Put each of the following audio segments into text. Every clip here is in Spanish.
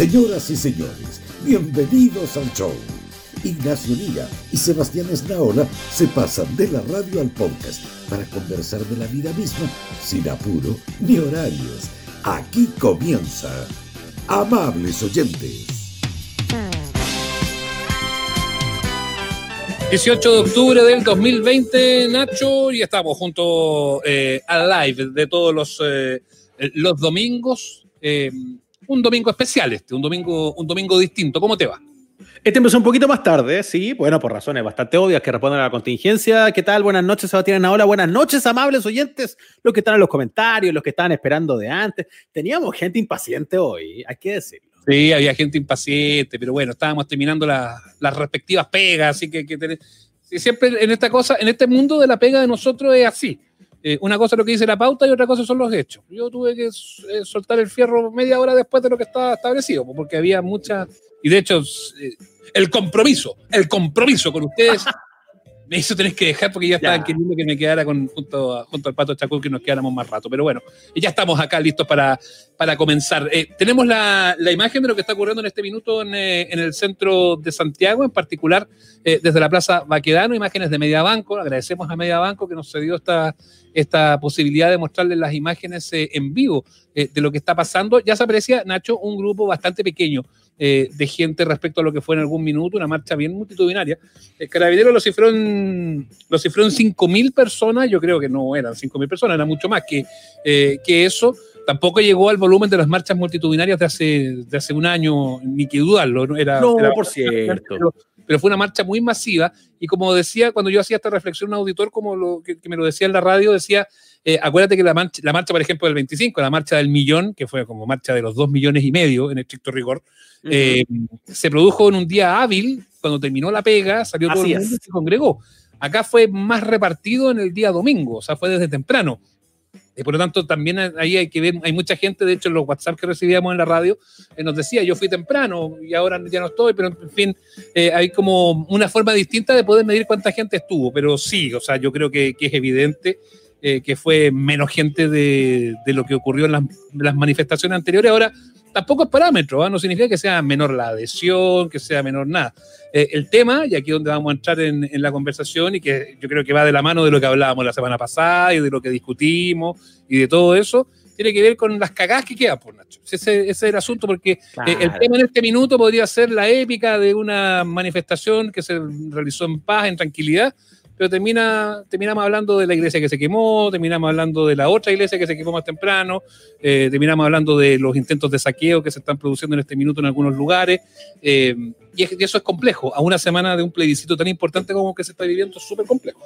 Señoras y señores, bienvenidos al show. Ignacio Liga y Sebastián Esnaola se pasan de la radio al podcast para conversar de la vida misma sin apuro ni horarios. Aquí comienza. Amables oyentes. 18 de octubre del 2020, Nacho, y estamos junto eh, al live de todos los, eh, los domingos. Eh, un domingo especial este, un domingo, un domingo distinto. ¿Cómo te va? Este empezó un poquito más tarde, sí, bueno, por razones bastante obvias que responden a la contingencia. ¿Qué tal? Buenas noches, Sebastián Hola, buenas noches, amables oyentes, los que están en los comentarios, los que estaban esperando de antes. Teníamos gente impaciente hoy, hay que decirlo. Sí, había gente impaciente, pero bueno, estábamos terminando las respectivas pegas, así que, que siempre en esta cosa, en este mundo de la pega de nosotros es así. Eh, una cosa es lo que dice la pauta y otra cosa son los hechos. Yo tuve que eh, soltar el fierro media hora después de lo que estaba establecido, porque había mucha, y de hecho, eh, el compromiso, el compromiso con ustedes me hizo tener que dejar porque ya estaban queriendo que me quedara con, junto, junto al Pato Chacul, que nos quedáramos más rato. Pero bueno, ya estamos acá listos para, para comenzar. Eh, tenemos la, la, imagen de lo que está ocurriendo en este minuto en, eh, en el centro de Santiago, en particular eh, desde la Plaza Baquedano, imágenes de Mediabanco. Agradecemos a Mediabanco que nos cedió esta, esta posibilidad de mostrarles las imágenes en vivo de lo que está pasando. Ya se aprecia, Nacho, un grupo bastante pequeño eh, de gente respecto a lo que fue en algún minuto, una marcha bien multitudinaria. El carabinero lo cifró en, lo cifró en 5.000 personas, yo creo que no eran 5.000 personas, era mucho más que, eh, que eso. Tampoco llegó al volumen de las marchas multitudinarias de hace, de hace un año, ni que dudarlo. No, era, no por cierto. Pero, fue una marcha muy masiva y como decía, cuando yo hacía esta reflexión, un auditor como lo que, me lo decía en la radio, decía, eh, acuérdate que la marcha, la marcha, por ejemplo, del 25, la marcha del millón, que fue como marcha de los dos millones y medio en estricto rigor, eh, se produjo en un día hábil, cuando terminó la pega, salió todo el mundo y se congregó. Acá fue más repartido en el día domingo, o sea, fue desde temprano. Y por lo tanto, también ahí hay que ver, hay mucha gente, de hecho, en los WhatsApp que recibíamos en la radio, eh, nos decía, yo fui temprano y ahora ya no estoy, pero en fin, eh, hay como una forma distinta de poder medir cuánta gente estuvo, pero sí, o sea, yo creo que, es evidente que fue menos gente de, de, lo que ocurrió en las, las manifestaciones anteriores. Ahora, tampoco es parámetro, ¿ah? no significa que sea menor la adhesión, que sea menor nada. Eh, el tema, y aquí es donde vamos a entrar en, la conversación, y que yo creo que va de la mano de lo que hablábamos la semana pasada y de lo que discutimos y de todo eso, tiene que ver con las cagadas que quedan, por Nacho. Ese, es el asunto, porque eh, el tema en este minuto podría ser la épica de una manifestación que se realizó en paz, en tranquilidad, pero termina, terminamos hablando de la iglesia que se quemó, terminamos hablando de la otra iglesia que se quemó más temprano, eh, terminamos hablando de los intentos de saqueo que se están produciendo en este minuto en algunos lugares, eh, y, eso es complejo. A una semana de un plebiscito tan importante como que se está viviendo es súper complejo.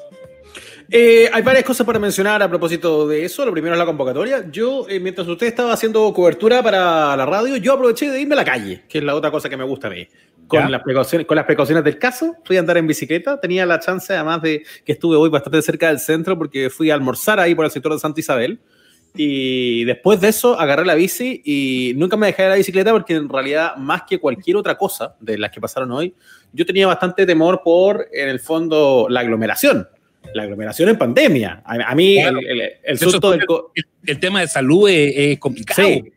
Eh, hay varias cosas para mencionar a propósito de eso. Lo primero es la convocatoria. Yo, mientras usted estaba haciendo cobertura para la radio, yo aproveché de irme a la calle, que es la otra cosa que me gusta a mí con las, precauciones, con las precauciones del caso, fui a andar en bicicleta. Tenía la chance, además de que estuve hoy bastante cerca del centro, porque fui a almorzar ahí por el sector de Santa Isabel. Y después de eso, agarré la bici y nunca me dejé de la bicicleta porque en realidad, más que cualquier otra cosa de las que pasaron hoy, yo tenía bastante temor por, en el fondo, la aglomeración. La aglomeración en pandemia. A, mí, el, susto del. El, tema de salud es, complicado. Sí.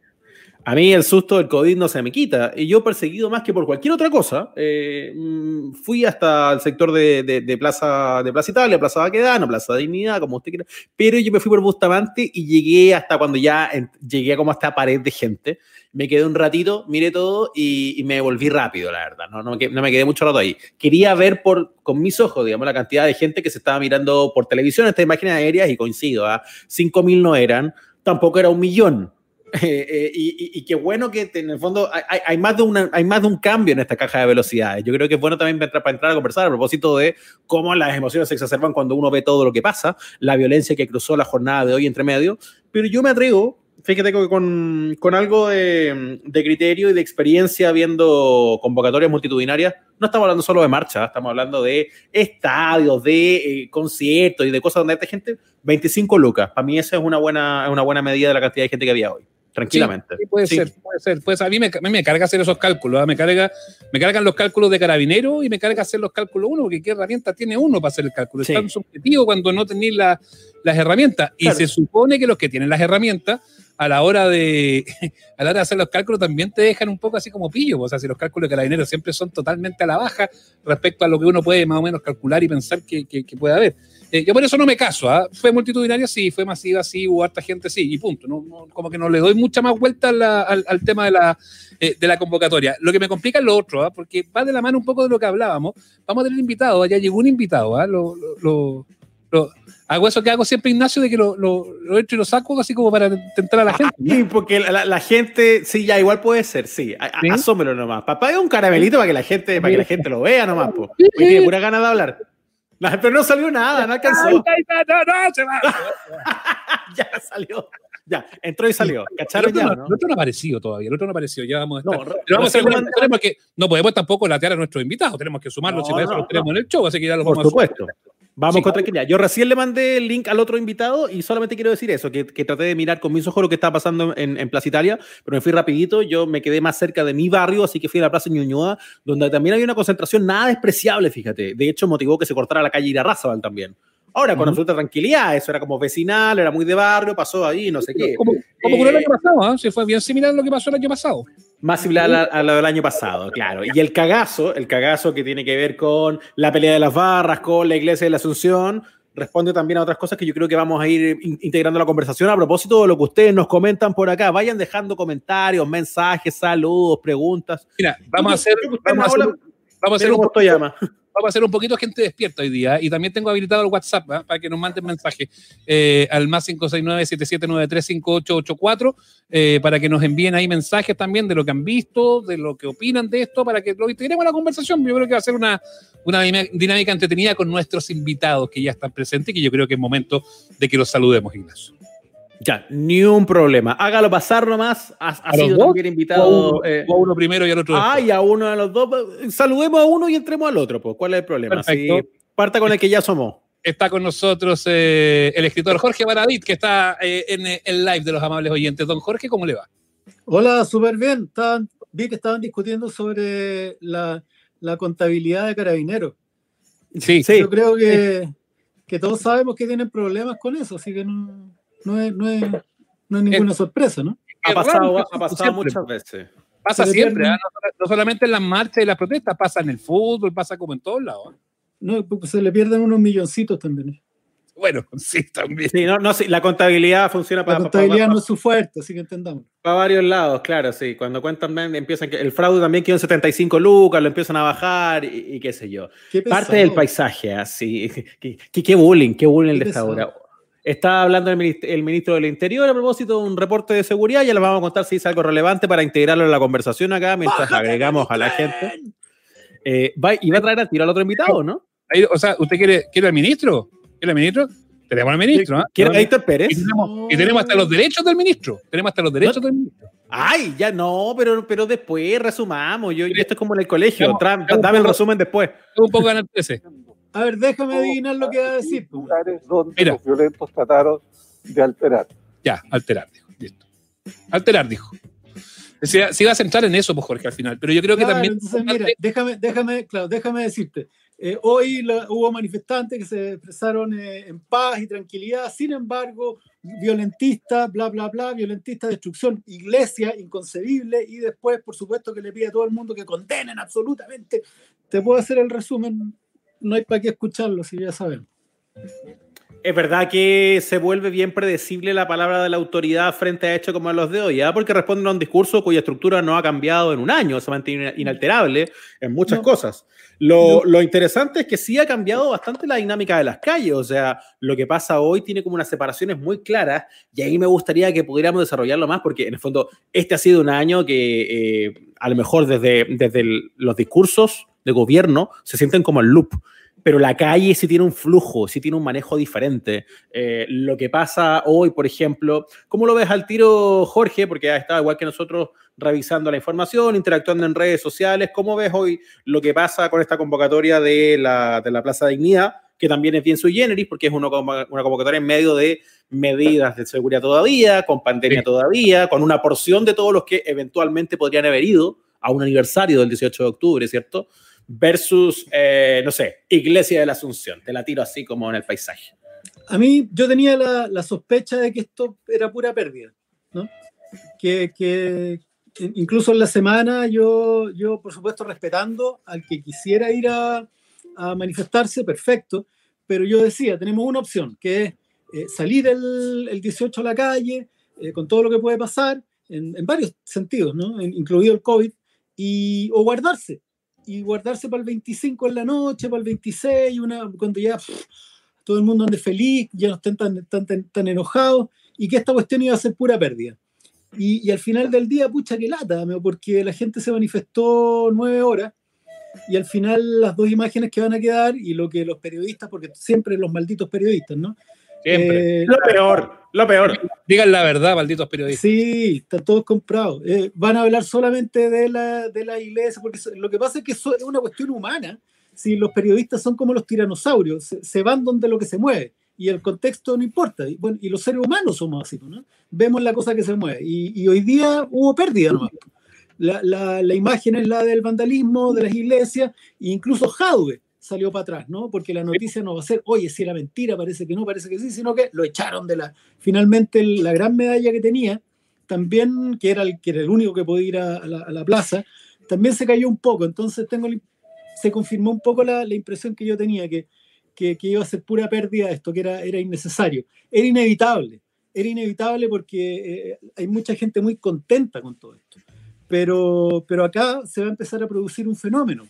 A mí el susto del COVID no se me quita. Y yo perseguido más que por cualquier otra cosa, eh, mm, fui hasta el sector de, de, Plaza, de Plaza Italia, Plaza Baquedano, Plaza Dignidad, como usted quiera. Pero yo me fui por Bustamante y llegué hasta cuando ya llegué como a esta pared de gente. Me quedé un ratito, miré todo y, me volví rápido, la verdad. No, me quedé mucho rato ahí. Quería ver por, con mis ojos, digamos, la cantidad de gente que se estaba mirando por televisión estas imágenes aéreas y coincido. ¿ah? 5.000 no eran, tampoco era un millón Eh, eh, y, qué bueno que en el fondo hay, más de una, hay más de un cambio en esta caja de velocidades. Yo creo que es bueno también para entrar a conversar a propósito de cómo las emociones se exacerban cuando uno ve todo lo que pasa, la violencia que cruzó la jornada de hoy entre medio. Pero yo me atrevo, fíjate que con, con algo de, de, criterio y de experiencia viendo convocatorias multitudinarias, no estamos hablando solo de marcha, estamos hablando de estadios, de eh, conciertos y de cosas donde hay gente, 25 lucas. Para mí esa es una buena, una buena medida de la cantidad de gente que había hoy tranquilamente. Sí, puede ser, Puede ser, puede ser. A, mí me, me carga hacer esos cálculos, ¿ah? me, carga, me cargan los cálculos de carabinero y me carga hacer los cálculos uno, porque qué herramienta tiene uno para hacer el cálculo. Sí. Es tan subjetivo cuando no tenéis la- las herramientas. Y se supone que los que tienen las herramientas, a la hora de a la hora de hacer los cálculos también te dejan un poco así como pillo. O sea, si los cálculos de carabineros siempre son totalmente a la baja respecto a lo que uno puede más o menos calcular y pensar que, que, puede haber. Eh, yo por eso no me caso, ¿ah? Fue multitudinaria, sí, fue masiva, sí, hubo harta gente, sí, y punto. No, no- como que no le doy mucha más vuelta al, al tema de la, eh, de la convocatoria. Lo que me complica es lo otro, ¿ah? porque va de la mano un poco de lo que hablábamos. Vamos a tener invitado, ya llegó un invitado, ¿ah? Lo- lo- lo- hago eso que hago siempre, Ignacio, de que lo, lo, lo entro y lo saco así como para tentar a la gente. ¿no? Sí, porque la, la- la gente, sí, ya igual puede ser, sí. A- a- ¿Sí? Asómelo nomás. Papá es un caramelito para que la gente, para que la gente lo vea nomás, po. Tiene pura ganas de hablar. No, pero no salió nada, no alcanzó. Ay, ay, ay, no, no, se va. ya salió. Ya, entró y salió. El ¿Cacharon otro, ya, no, no? el otro no ha aparecido todavía, el otro no ha aparecido, ya vamos a estar. No, Pero vamos a hacer una- tenemos que, no podemos tampoco latear a nuestros invitados, tenemos que sumarlos, si para eso los tenemos en el show, así que ya los Por vamos a supuesto. Vamos Sí. con tranquilidad. Yo recién le mandé el link al otro invitado y solamente quiero decir eso, que, que traté de mirar con mis ojos lo que estaba pasando en, en Plaza Italia, pero me fui rapidito, yo me quedé más cerca de mi barrio, así que fui a la Plaza Ñuñoa, donde también había una concentración nada despreciable, fíjate. De hecho, motivó que se cortara la calle Irarrázaval también. Ahora, con Ujú. absoluta tranquilidad, eso era como vecinal, era muy de barrio, pasó ahí, no sé qué. Como, como Eh, el año pasado, ¿ah? Sí, fue bien similar a lo que pasó el año pasado. Más similar a, a lo del año pasado, claro. Y el cagazo, el cagazo que tiene que ver con la pelea de las barras, con la iglesia de la Asunción, responde también a otras cosas que yo creo que vamos a ir in- integrando a la conversación. A propósito de lo que ustedes nos comentan por acá, vayan dejando comentarios, mensajes, saludos, preguntas. Mira, vamos a hacer, vamos a hacer, vamos a hacer un. Vamos a hacer un poquito gente despierta hoy día y también tengo habilitado el WhatsApp ¿ah? para que nos manden mensajes eh, al más 569-7793-5884 eh, para que nos envíen ahí mensajes también de lo que han visto, de lo que opinan de esto, para que lo integremos a la conversación. Yo creo que va a ser una, una dinámica entretenida con nuestros invitados que ya están presentes y que yo creo que es momento de que los saludemos, Ignacio. Ya, ni un problema. Hágalo pasar nomás. Ha, ha ¿A sido dos? también O a invitado. uno, eh, o a uno primero y al otro Ah, después. y a uno de los dos. Saludemos a uno y entremos al otro, pues. ¿Cuál es el problema? Perfecto. Sí, parta con el que ya somos. Está con nosotros eh, el escritor Jorge Baradit, que está eh, en el live de los amables oyentes. Don Jorge, ¿cómo le va? Hola, súper bien. Estaban, vi que estaban discutiendo sobre la, la contabilidad de carabineros. Sí, Sí. Yo creo que, que todos sabemos que tienen problemas con eso, así que no, no, es, no, es, no es ninguna sorpresa, ¿no? Ha pasado, raro, ha pasado siempre. muchas veces. Pasa siempre, ¿ah? no, no solamente en las marchas y las protestas, pasa en el fútbol, pasa como en todos lados. ¿ah? no pues se le pierden unos milloncitos también. Bueno, sí, también. Sí, no, no, sí, la contabilidad funciona La para, contabilidad no es su fuerte, así que entendamos. varios lados, claro, sí. Cuando cuentan, empiezan que el fraude también quedó en 75 lucas, lo empiezan a bajar y, y qué sé yo. Qué Parte del paisaje, así. Qué, qué- qué bullying, qué bullying de esta hora. Está hablando el ministro, el ministro del Interior a propósito de un reporte de seguridad. Ya les vamos a contar si es algo relevante para integrarlo en la conversación acá mientras ¡Bájate agregamos a la gente. Eh, va, y va a traer al tiro al otro invitado, ¿no? O sea, ¿usted quiere, quiere al ministro? ¿Quiere al ministro? Tenemos al ministro. ¿ah? ¿Quiere a y, Pérez? y tenemos hasta los derechos del ministro. Tenemos hasta los derechos del ministro. Ay, ya no, pero, pero después resumamos. Yo, yo esto es como en el colegio. Vamos, vamos, dame el resumen después. Un poco ganar 13. A ver, déjame adivinar lo que va a decir. pues. lugares donde Mira. los violentos trataron de alterar. Ya, alterar, dijo. Listo. Alterar, dijo. Se, se iba a centrar en eso, pues, Jorge, al final. Pero yo creo que Claro, también. entonces, mira, déjame, déjame, claro, déjame decirte. eh, hoy la- hubo manifestantes que se expresaron eh, en paz y tranquilidad, sin embargo, violentistas, bla, bla, bla, violentistas, destrucción, iglesia, inconcebible, y después, por supuesto, que le pide a todo el mundo que condenen absolutamente. Te puedo hacer el resumen, no hay para qué escucharlo, si ya saben. Es verdad que se vuelve bien predecible la palabra de la autoridad frente a hechos como los de hoy, ¿ah? porque responden a un discurso cuya estructura no ha cambiado en un año, se mantiene inalterable en muchas No. cosas. Lo, No. lo interesante es que sí ha cambiado bastante la dinámica de las calles, o sea, lo que pasa hoy tiene como unas separaciones muy claras y ahí me gustaría que pudiéramos desarrollarlo más, porque en el fondo este ha sido un año que eh, a lo mejor desde, desde el- los discursos de gobierno se sienten como el loop pero la calle sí tiene un flujo, sí tiene un manejo diferente. Eh, lo que pasa hoy, por ejemplo, ¿cómo lo ves al tiro, Jorge? Porque ha estado igual que nosotros revisando la información, interactuando en redes sociales. ¿Cómo ves hoy lo que pasa con esta convocatoria de la, de la Plaza Dignidad? Que también es bien sui generis, porque es una, convo- una convocatoria en medio de medidas de seguridad todavía, con pandemia Sí. todavía, con una porción de todos los que eventualmente podrían haber ido a un aniversario del 18 de octubre, ¿cierto? Versus, eh, no sé, Iglesia de la Asunción. Te la tiro así como en el paisaje. A mí yo tenía la, la sospecha de que esto era pura pérdida, ¿no? Que, que incluso en la semana yo, yo, por supuesto, respetando al que quisiera ir a, manifestarse, perfecto, pero yo decía, tenemos una opción, que es eh, salir el, el 18 a la calle, eh, con todo lo que puede pasar, en, varios sentidos, ¿no? Incluido el COVID, y, o guardarse, y guardarse para el 25 en la noche, para el 26, una, cuando ya pff, todo el mundo ande feliz, ya no estén tan, tan, tan, enojados, y que esta cuestión iba a ser pura pérdida. Y, y al final del día, pucha, que lata, porque la gente se manifestó nueve horas, y al final las dos imágenes que van a quedar, y lo que los periodistas, porque siempre los malditos periodistas, ¿no? Siempre. Eh, Lo peor, lo peor. Digan la verdad, malditos periodistas. Sí, están todos comprados. Eh, van a hablar solamente de la, de la iglesia, porque lo que pasa es que eso es una cuestión humana. Si los periodistas son como los tiranosaurios, se, se van donde lo que se mueve y el contexto no importa. Y, bueno, y los seres humanos somos así, ¿no? Vemos la cosa que se mueve. Y, y hoy día hubo pérdida nomás. La, la, la imagen es la del vandalismo, de las iglesias, e incluso Jadwe salió para atrás, ¿no? Porque la noticia no va a ser, oye, si era mentira, parece que no, parece que sí, sino que lo echaron de la. Finalmente, la gran medalla que tenía, también, que era el, que era el único que podía ir a, a la, a la plaza, también se cayó un poco. Entonces, tengo, se confirmó un poco la, la impresión que yo tenía, que, que, que iba a ser pura pérdida esto, que era, era innecesario. Era inevitable. Era inevitable porque eh, hay mucha gente muy contenta con todo esto. Pero, pero acá se va a empezar a producir un fenómeno.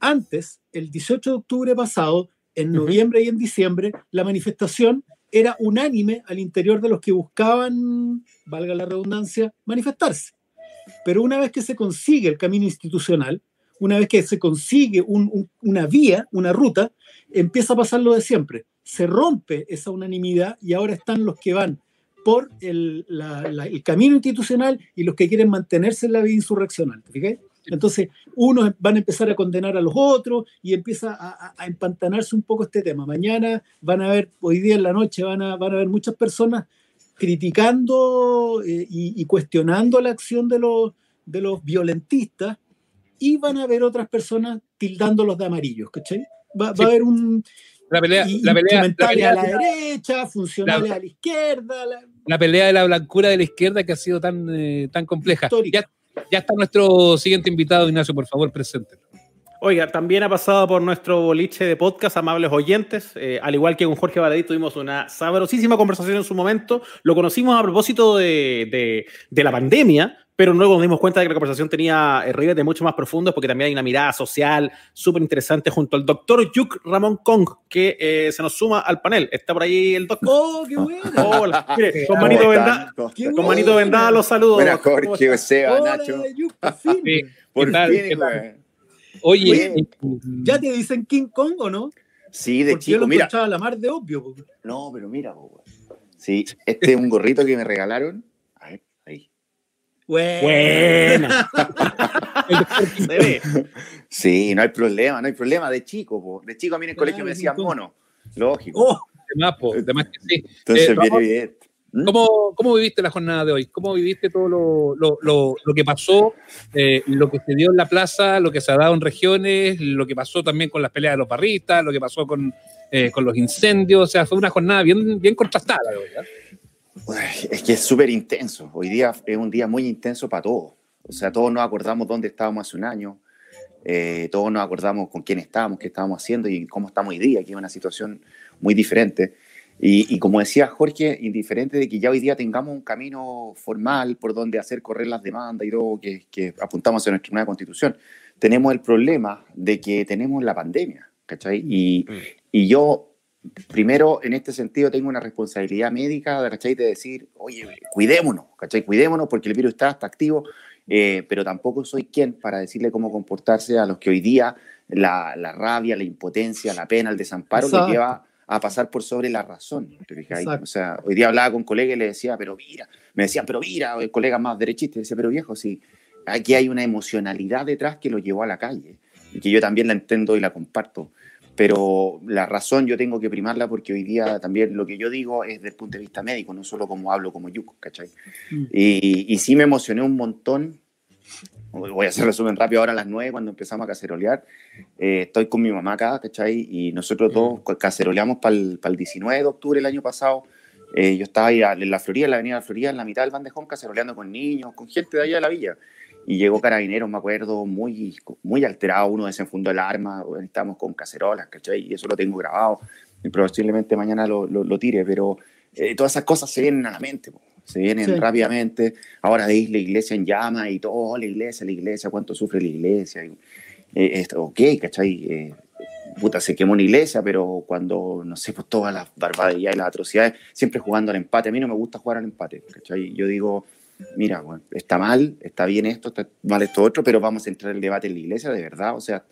Antes, el 18 de octubre pasado, en noviembre y en diciembre, la manifestación era unánime al interior de los que buscaban, valga la redundancia, manifestarse. Pero una vez que se consigue el camino institucional, una vez que se consigue un- un- una vía, una ruta, empieza a pasar lo de siempre. Se rompe esa unanimidad y ahora están los que van por el, la- la- el camino institucional y los que quieren mantenerse en la vía insurreccional. ¿te fijas? Entonces, unos van a empezar a condenar a los otros y empieza a, empantanarse un poco este tema. Mañana van a ver, hoy día en la noche van a, van a ver muchas personas criticando eh, y, y cuestionando la acción de los, de los violentistas y van a haber otras personas tildándolos de amarillos, ¿cachai? Va, va a haber un La pelea, y- la pelea, la instrumentales pelea, a la derecha, funcionales a la izquierda, la- la pelea de la blancura de la izquierda que ha sido tan, eh, tan compleja. Histórica. Ya, ya está nuestro siguiente invitado, Ignacio, por favor, presente. Oiga, también ha pasado por nuestro boliche de podcast, amables oyentes. Eh, al igual que con Jorge Baladí tuvimos una sabrosísima conversación en su momento. Lo conocimos a propósito de, de- de la pandemia, pero luego nos dimos cuenta de que la conversación tenía eh, ribetes mucho más profundos porque también hay una mirada social súper interesante junto al doctor Yuk Ramón Kong, que eh, se nos suma al panel. Está por ahí el doctor. ¡Oh, qué buena! Hola, mire, con ¿Cómo manito ¿Cómo vendada. Con manito vendada los saludos. Buenas. Jorge, Hola, Nacho. Yuk, por fin. Sí. Por güey. Oye, Oye, eh, ¿Ya te dicen King Kong o no? Sí, de Porque yo lo chico, mira. la mar de obvio. po. No, pero mira. Sí, este es un gorrito que me regalaron. Buena. Sí, no hay problema, no hay problema. De chico, po. De chico a mí en el colegio me decían mono. Lógico. Oh, de más, po, de más que sí. Entonces, eh, bien. ¿Mm? ¿Cómo, ¿Cómo viviste la jornada de hoy? ¿Cómo viviste todo lo, lo, lo, lo que pasó, eh, lo que se dio en la plaza, lo que se ha dado en regiones, lo que pasó también con las peleas de los barristas, lo que pasó con, eh, con los incendios? O sea, fue una jornada bien, bien contrastada, verdad. Es que es súper intenso. Hoy día es un día muy intenso para todos. O sea, todos nos acordamos dónde estábamos hace un año. eh, todos nos acordamos con quién estábamos, qué estábamos haciendo y cómo estamos hoy día, que es una situación muy diferente. Y, y como decía Jorge, indiferente de que ya hoy día tengamos un camino formal por donde hacer correr las demandas y todo, que, que apuntamos a nuestra nueva constitución, tenemos el problema de que tenemos la pandemia, ¿cachai? Y, y yo, primero, en este sentido, tengo una responsabilidad médica, ¿cachai? De decir, oye, cuidémonos, ¿cachai? Cuidémonos porque el virus está, está activo, eh, pero tampoco soy quien para decirle cómo comportarse a los que hoy día la, la rabia, la impotencia, la pena, el desamparo Exacto. les lleva a pasar por sobre la razón. ¿te fijas? Exacto. O sea, hoy día hablaba con colegas y le decía, pero mira, me decían, pero mira, el colega más derechista, decía, pero viejo, sí, aquí hay una emocionalidad detrás que lo llevó a la calle y que yo también la entiendo y la comparto. Pero la razón yo tengo que primarla porque hoy día también lo que yo digo es desde el punto de vista médico, no solo como hablo como yuco, ¿cachai? Mm. Y, y, sí me emocioné un montón. Voy a hacer resumen rápido ahora a las 9 cuando empezamos a cacerolear. Eh, estoy con mi mamá acá, ¿cachai? Y nosotros todos mm. caceroleamos para el, el 19 de octubre del año pasado. Eh, yo estaba ahí en la Florida, en la avenida de la Florida, en la mitad del bandejón, caceroleando con niños, con gente de allá de la villa y llegó Carabineros, me acuerdo, muy, muy alterado, uno desenfundó el arma, estábamos con cacerolas, ¿cachai? Y eso lo tengo grabado, y probablemente mañana lo, lo, tire, pero eh, todas esas cosas se vienen a la mente, se vienen rápidamente, ahora veis la iglesia en llama y todo, la iglesia, la iglesia, cuánto sufre la iglesia, y, eh, esto, ok, ¿cachai? Eh, puta, se quemó una iglesia, pero cuando, no sé, pues todas las barbaridades y las atrocidades, siempre jugando al empate, a mí no me gusta jugar al empate, ¿cachai? Yo digo mira, bueno, está mal, está bien esto, está mal esto otro, pero vamos a entrar en el debate en la iglesia, de verdad. O sea,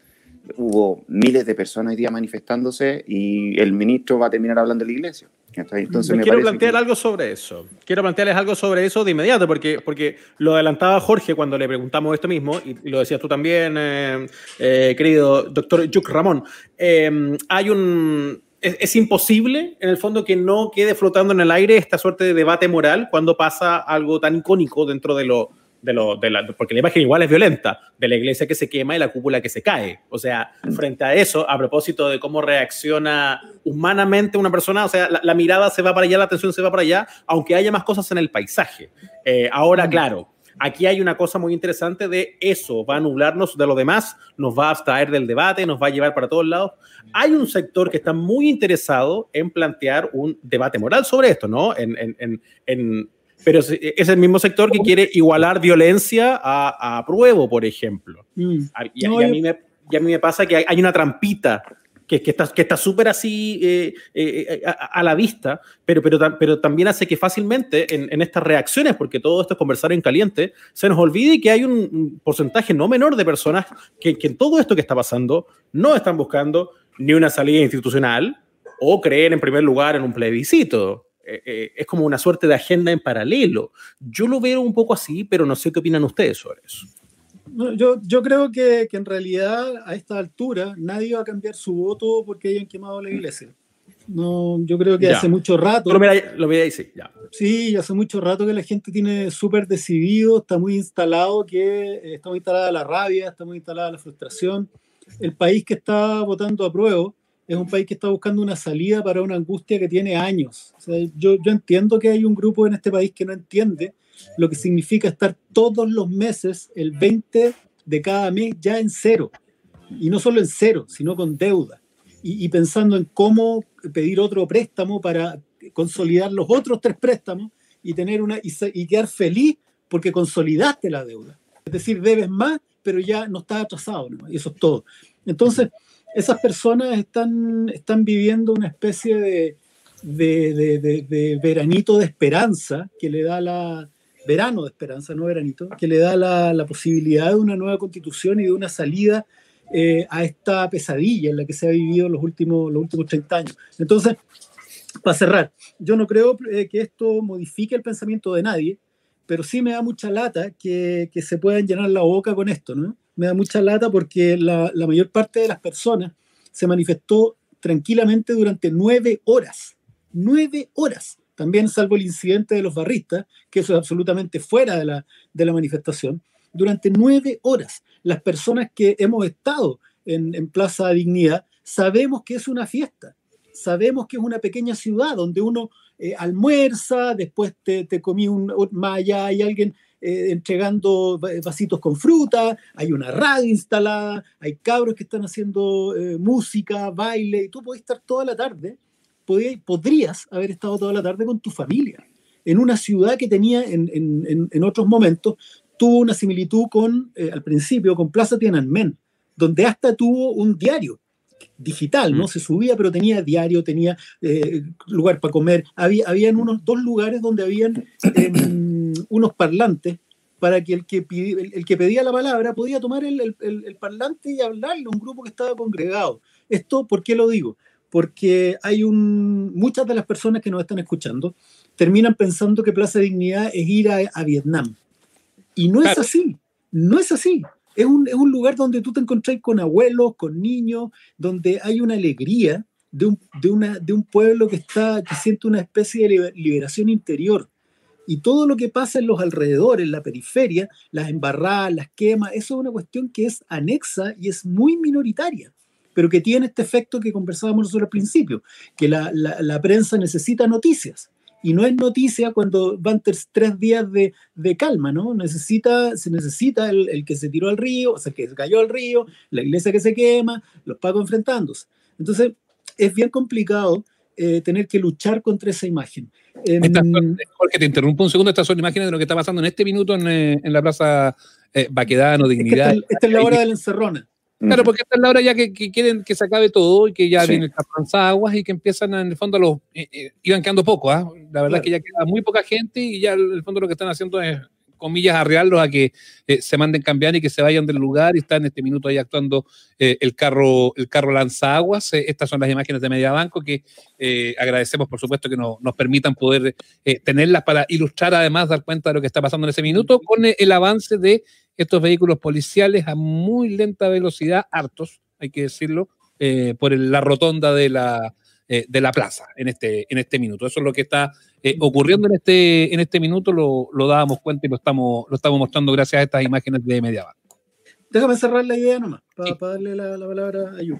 hubo miles de personas hoy día manifestándose y el ministro va a terminar hablando de la iglesia. Entonces, me quiero plantear algo sobre eso. Quiero plantearles algo sobre eso de inmediato, porque, porque lo adelantaba Jorge cuando le preguntamos esto mismo, y, lo decías tú también, eh, eh, querido doctor Yuk Ramón. Eh, hay un, es, imposible, en el fondo, que no quede flotando en el aire esta suerte de debate moral cuando pasa algo tan icónico dentro de lo, de lo, de la, porque la imagen igual es violenta, de la iglesia que se quema y la cúpula que se cae. O sea, frente a eso, a propósito de cómo reacciona humanamente una persona, o sea, la, mirada se va para allá, la atención se va para allá, aunque haya más cosas en el paisaje. Eh, ahora, claro, Aquí hay una cosa muy interesante de eso, va a nublarnos de lo demás, nos va a abstraer del debate, nos va a llevar para todos lados. Hay un sector que está muy interesado en plantear un debate moral sobre esto, ¿no? En, pero es el mismo sector que quiere igualar violencia a, a pruebo, por ejemplo. Mm. Y, a mí me, y, a mí me, pasa que hay una trampita que, que está que súper así eh, eh, a, la vista, pero, pero, pero también hace que fácilmente en, en, estas reacciones, porque todo esto es conversar en caliente, se nos olvide que hay un porcentaje no menor de personas que, que en todo esto que está pasando no están buscando ni una salida institucional o creer en primer lugar en un plebiscito. Eh, es como una suerte de agenda en paralelo. Yo lo veo un poco así, pero no sé qué opinan ustedes sobre eso yo, yo creo que, que, en realidad a esta altura nadie va a cambiar su voto porque hayan quemado la iglesia. No, yo creo que hace mucho rato. Lo, lo veis, sí, ya. Sí, hace mucho rato que la gente tiene súper decidido, está muy instalado que eh, está muy instalada la rabia, está muy instalada la frustración. El país que está votando a prueba es un país que está buscando una salida para una angustia que tiene años. O sea, yo, yo entiendo que hay un grupo en este país que no entiende lo que significa estar todos los meses, el 20 de cada mes, ya en cero. Y no solo en cero, sino con deuda. Y, pensando en cómo pedir otro préstamo para consolidar los otros tres préstamos y, tener una, y, quedar feliz porque consolidaste la deuda. Es decir, debes más, pero ya no estás atrasado. Y eso es todo. Entonces, esas personas están, están viviendo una especie de, de, de, veranito de esperanza que le da la, verano de esperanza, no veranito, que le da la, posibilidad de una nueva constitución y de una salida eh, a esta pesadilla en la que se ha vivido los últimos, los últimos 30 años. Entonces, para cerrar, yo no creo eh, que esto modifique el pensamiento de nadie, pero sí me da mucha lata que, que, se puedan llenar la boca con esto, ¿no? Me da mucha lata porque la, la mayor parte de las personas se manifestó tranquilamente durante nueve horas. Nueve horas también salvo el incidente de los barristas, que eso es absolutamente fuera de la, de la manifestación, durante nueve horas las personas que hemos estado en, Plaza Dignidad sabemos que es una fiesta, sabemos que es una pequeña ciudad donde uno eh, almuerza, después te, te comí un, más allá hay alguien eh, entregando vasitos con fruta, hay una radio instalada, hay cabros que están haciendo eh, música, baile, y tú puedes estar toda la tarde podrías haber estado toda la tarde con tu familia, en una ciudad que tenía en, en, en otros momentos, tuvo una similitud con, eh, al principio, con Plaza Tiananmen, donde hasta tuvo un diario digital, ¿no? Mm. Se subía, pero tenía diario, tenía eh, lugar para comer. Había habían unos dos lugares donde habían em, unos parlantes para que el que, el, que pedía la palabra podía tomar el, el, el, parlante y hablarle a un grupo que estaba congregado. Esto, ¿por qué lo digo? Porque hay un, muchas de las personas que nos están escuchando terminan pensando que Plaza Dignidad es ir a, Vietnam. Y no es así, no es así. es un, es un lugar donde tú te encontrás con abuelos, con niños, donde hay una alegría de un, de una, de un pueblo que, está, que siente una especie de liberación interior. Y todo lo que pasa en los alrededores, en la periferia, las embarradas, las quemas, eso es una cuestión que es anexa y es muy minoritaria, pero que tiene este efecto que conversábamos nosotros al principio, que la, la, la prensa necesita noticias y no es noticia cuando van tres, tres días de, de, calma, ¿no? Necesita, se necesita el, el, que se tiró al río, o sea, que se cayó al río, la iglesia que se quema, los pagos enfrentándose. Entonces, es bien complicado eh, tener que luchar contra esa imagen. Son, Jorge, te interrumpo un segundo, estas son imágenes de lo que está pasando en este minuto en, eh, en la Plaza eh, Baquedano, Dignidad. Esta, esta es la hora de la encerrona. Claro, porque esta es la hora ya que, que, quieren que se acabe todo y que ya sí. vienen las aguas y que empiezan a, en el fondo los eh, eh, iban quedando poco, ¿ah? La verdad claro. es que ya queda muy poca gente y ya en el fondo lo que están haciendo es comillas arrearlos a que eh, se manden cambiar y que se vayan del lugar y está en este minuto ahí actuando eh, el carro el carro eh, estas son las imágenes de Mediabanco que agradecemos por supuesto que no, nos permitan poder tenerlas para ilustrar además dar cuenta de lo que está pasando en ese minuto con el avance de estos vehículos policiales a muy lenta velocidad hartos hay que decirlo por la rotonda de la eh, de la plaza en este, en este minuto. Eso es lo que está eh, ocurriendo en este, en este minuto, lo, lo, dábamos cuenta y lo estamos, lo estamos mostrando gracias a estas imágenes de Mediabank. Déjame cerrar la idea nomás, para, sí. para darle la, la, palabra a Yu.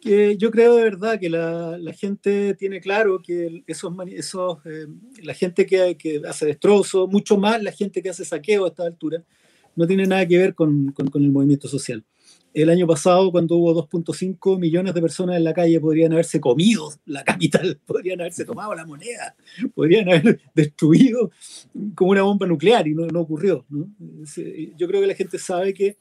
Que yo creo de verdad que la, la gente tiene claro que esos, esos eh, la gente que, que hace destrozo, mucho más la gente que hace saqueo a esta altura, no tiene nada que ver con, con, con el movimiento social el año pasado, cuando hubo 2.5 millones de personas en la calle, podrían haberse comido la capital, podrían haberse tomado la moneda, podrían haber destruido como una bomba nuclear y no, ocurrió. Yo creo que la gente sabe que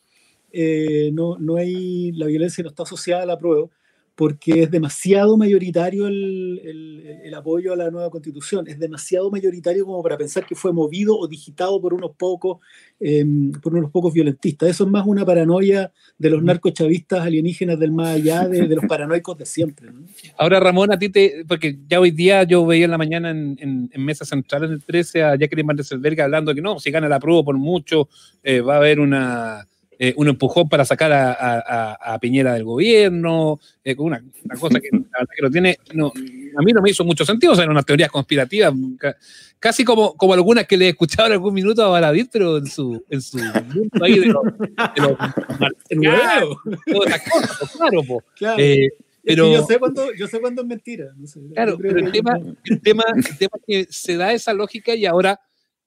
eh, no, no hay, la violencia no está asociada a la prueba porque es demasiado mayoritario el, el, el, apoyo a la nueva constitución, es demasiado mayoritario como para pensar que fue movido o digitado por unos pocos, eh, por unos pocos violentistas. Eso es más una paranoia de los narcochavistas alienígenas del más allá, de, de los paranoicos de siempre. ¿no? Ahora, Ramón, a ti te, porque ya hoy día yo veía en la mañana en, en, en Mesa Central en el 13 a Jacqueline Van der hablando que no, si gana la prueba por mucho, eh, va a haber una eh, un empujón para sacar a, a, a Piñera del gobierno, eh, una, una, cosa que, que no tiene, no, a mí no me hizo mucho sentido, o sea, eran unas teorías conspirativas, casi como, como algunas que le he escuchado en algún minuto a Baradit, pero en su, en su mundo ahí de los, de los marcianos, todas esas cosas, pues, claro, pues. claro. Eh, pero, yo, sé cuando, yo sé cuándo es mentira. No sé, claro, pero el tema, el, tema, el tema es que se da esa lógica y ahora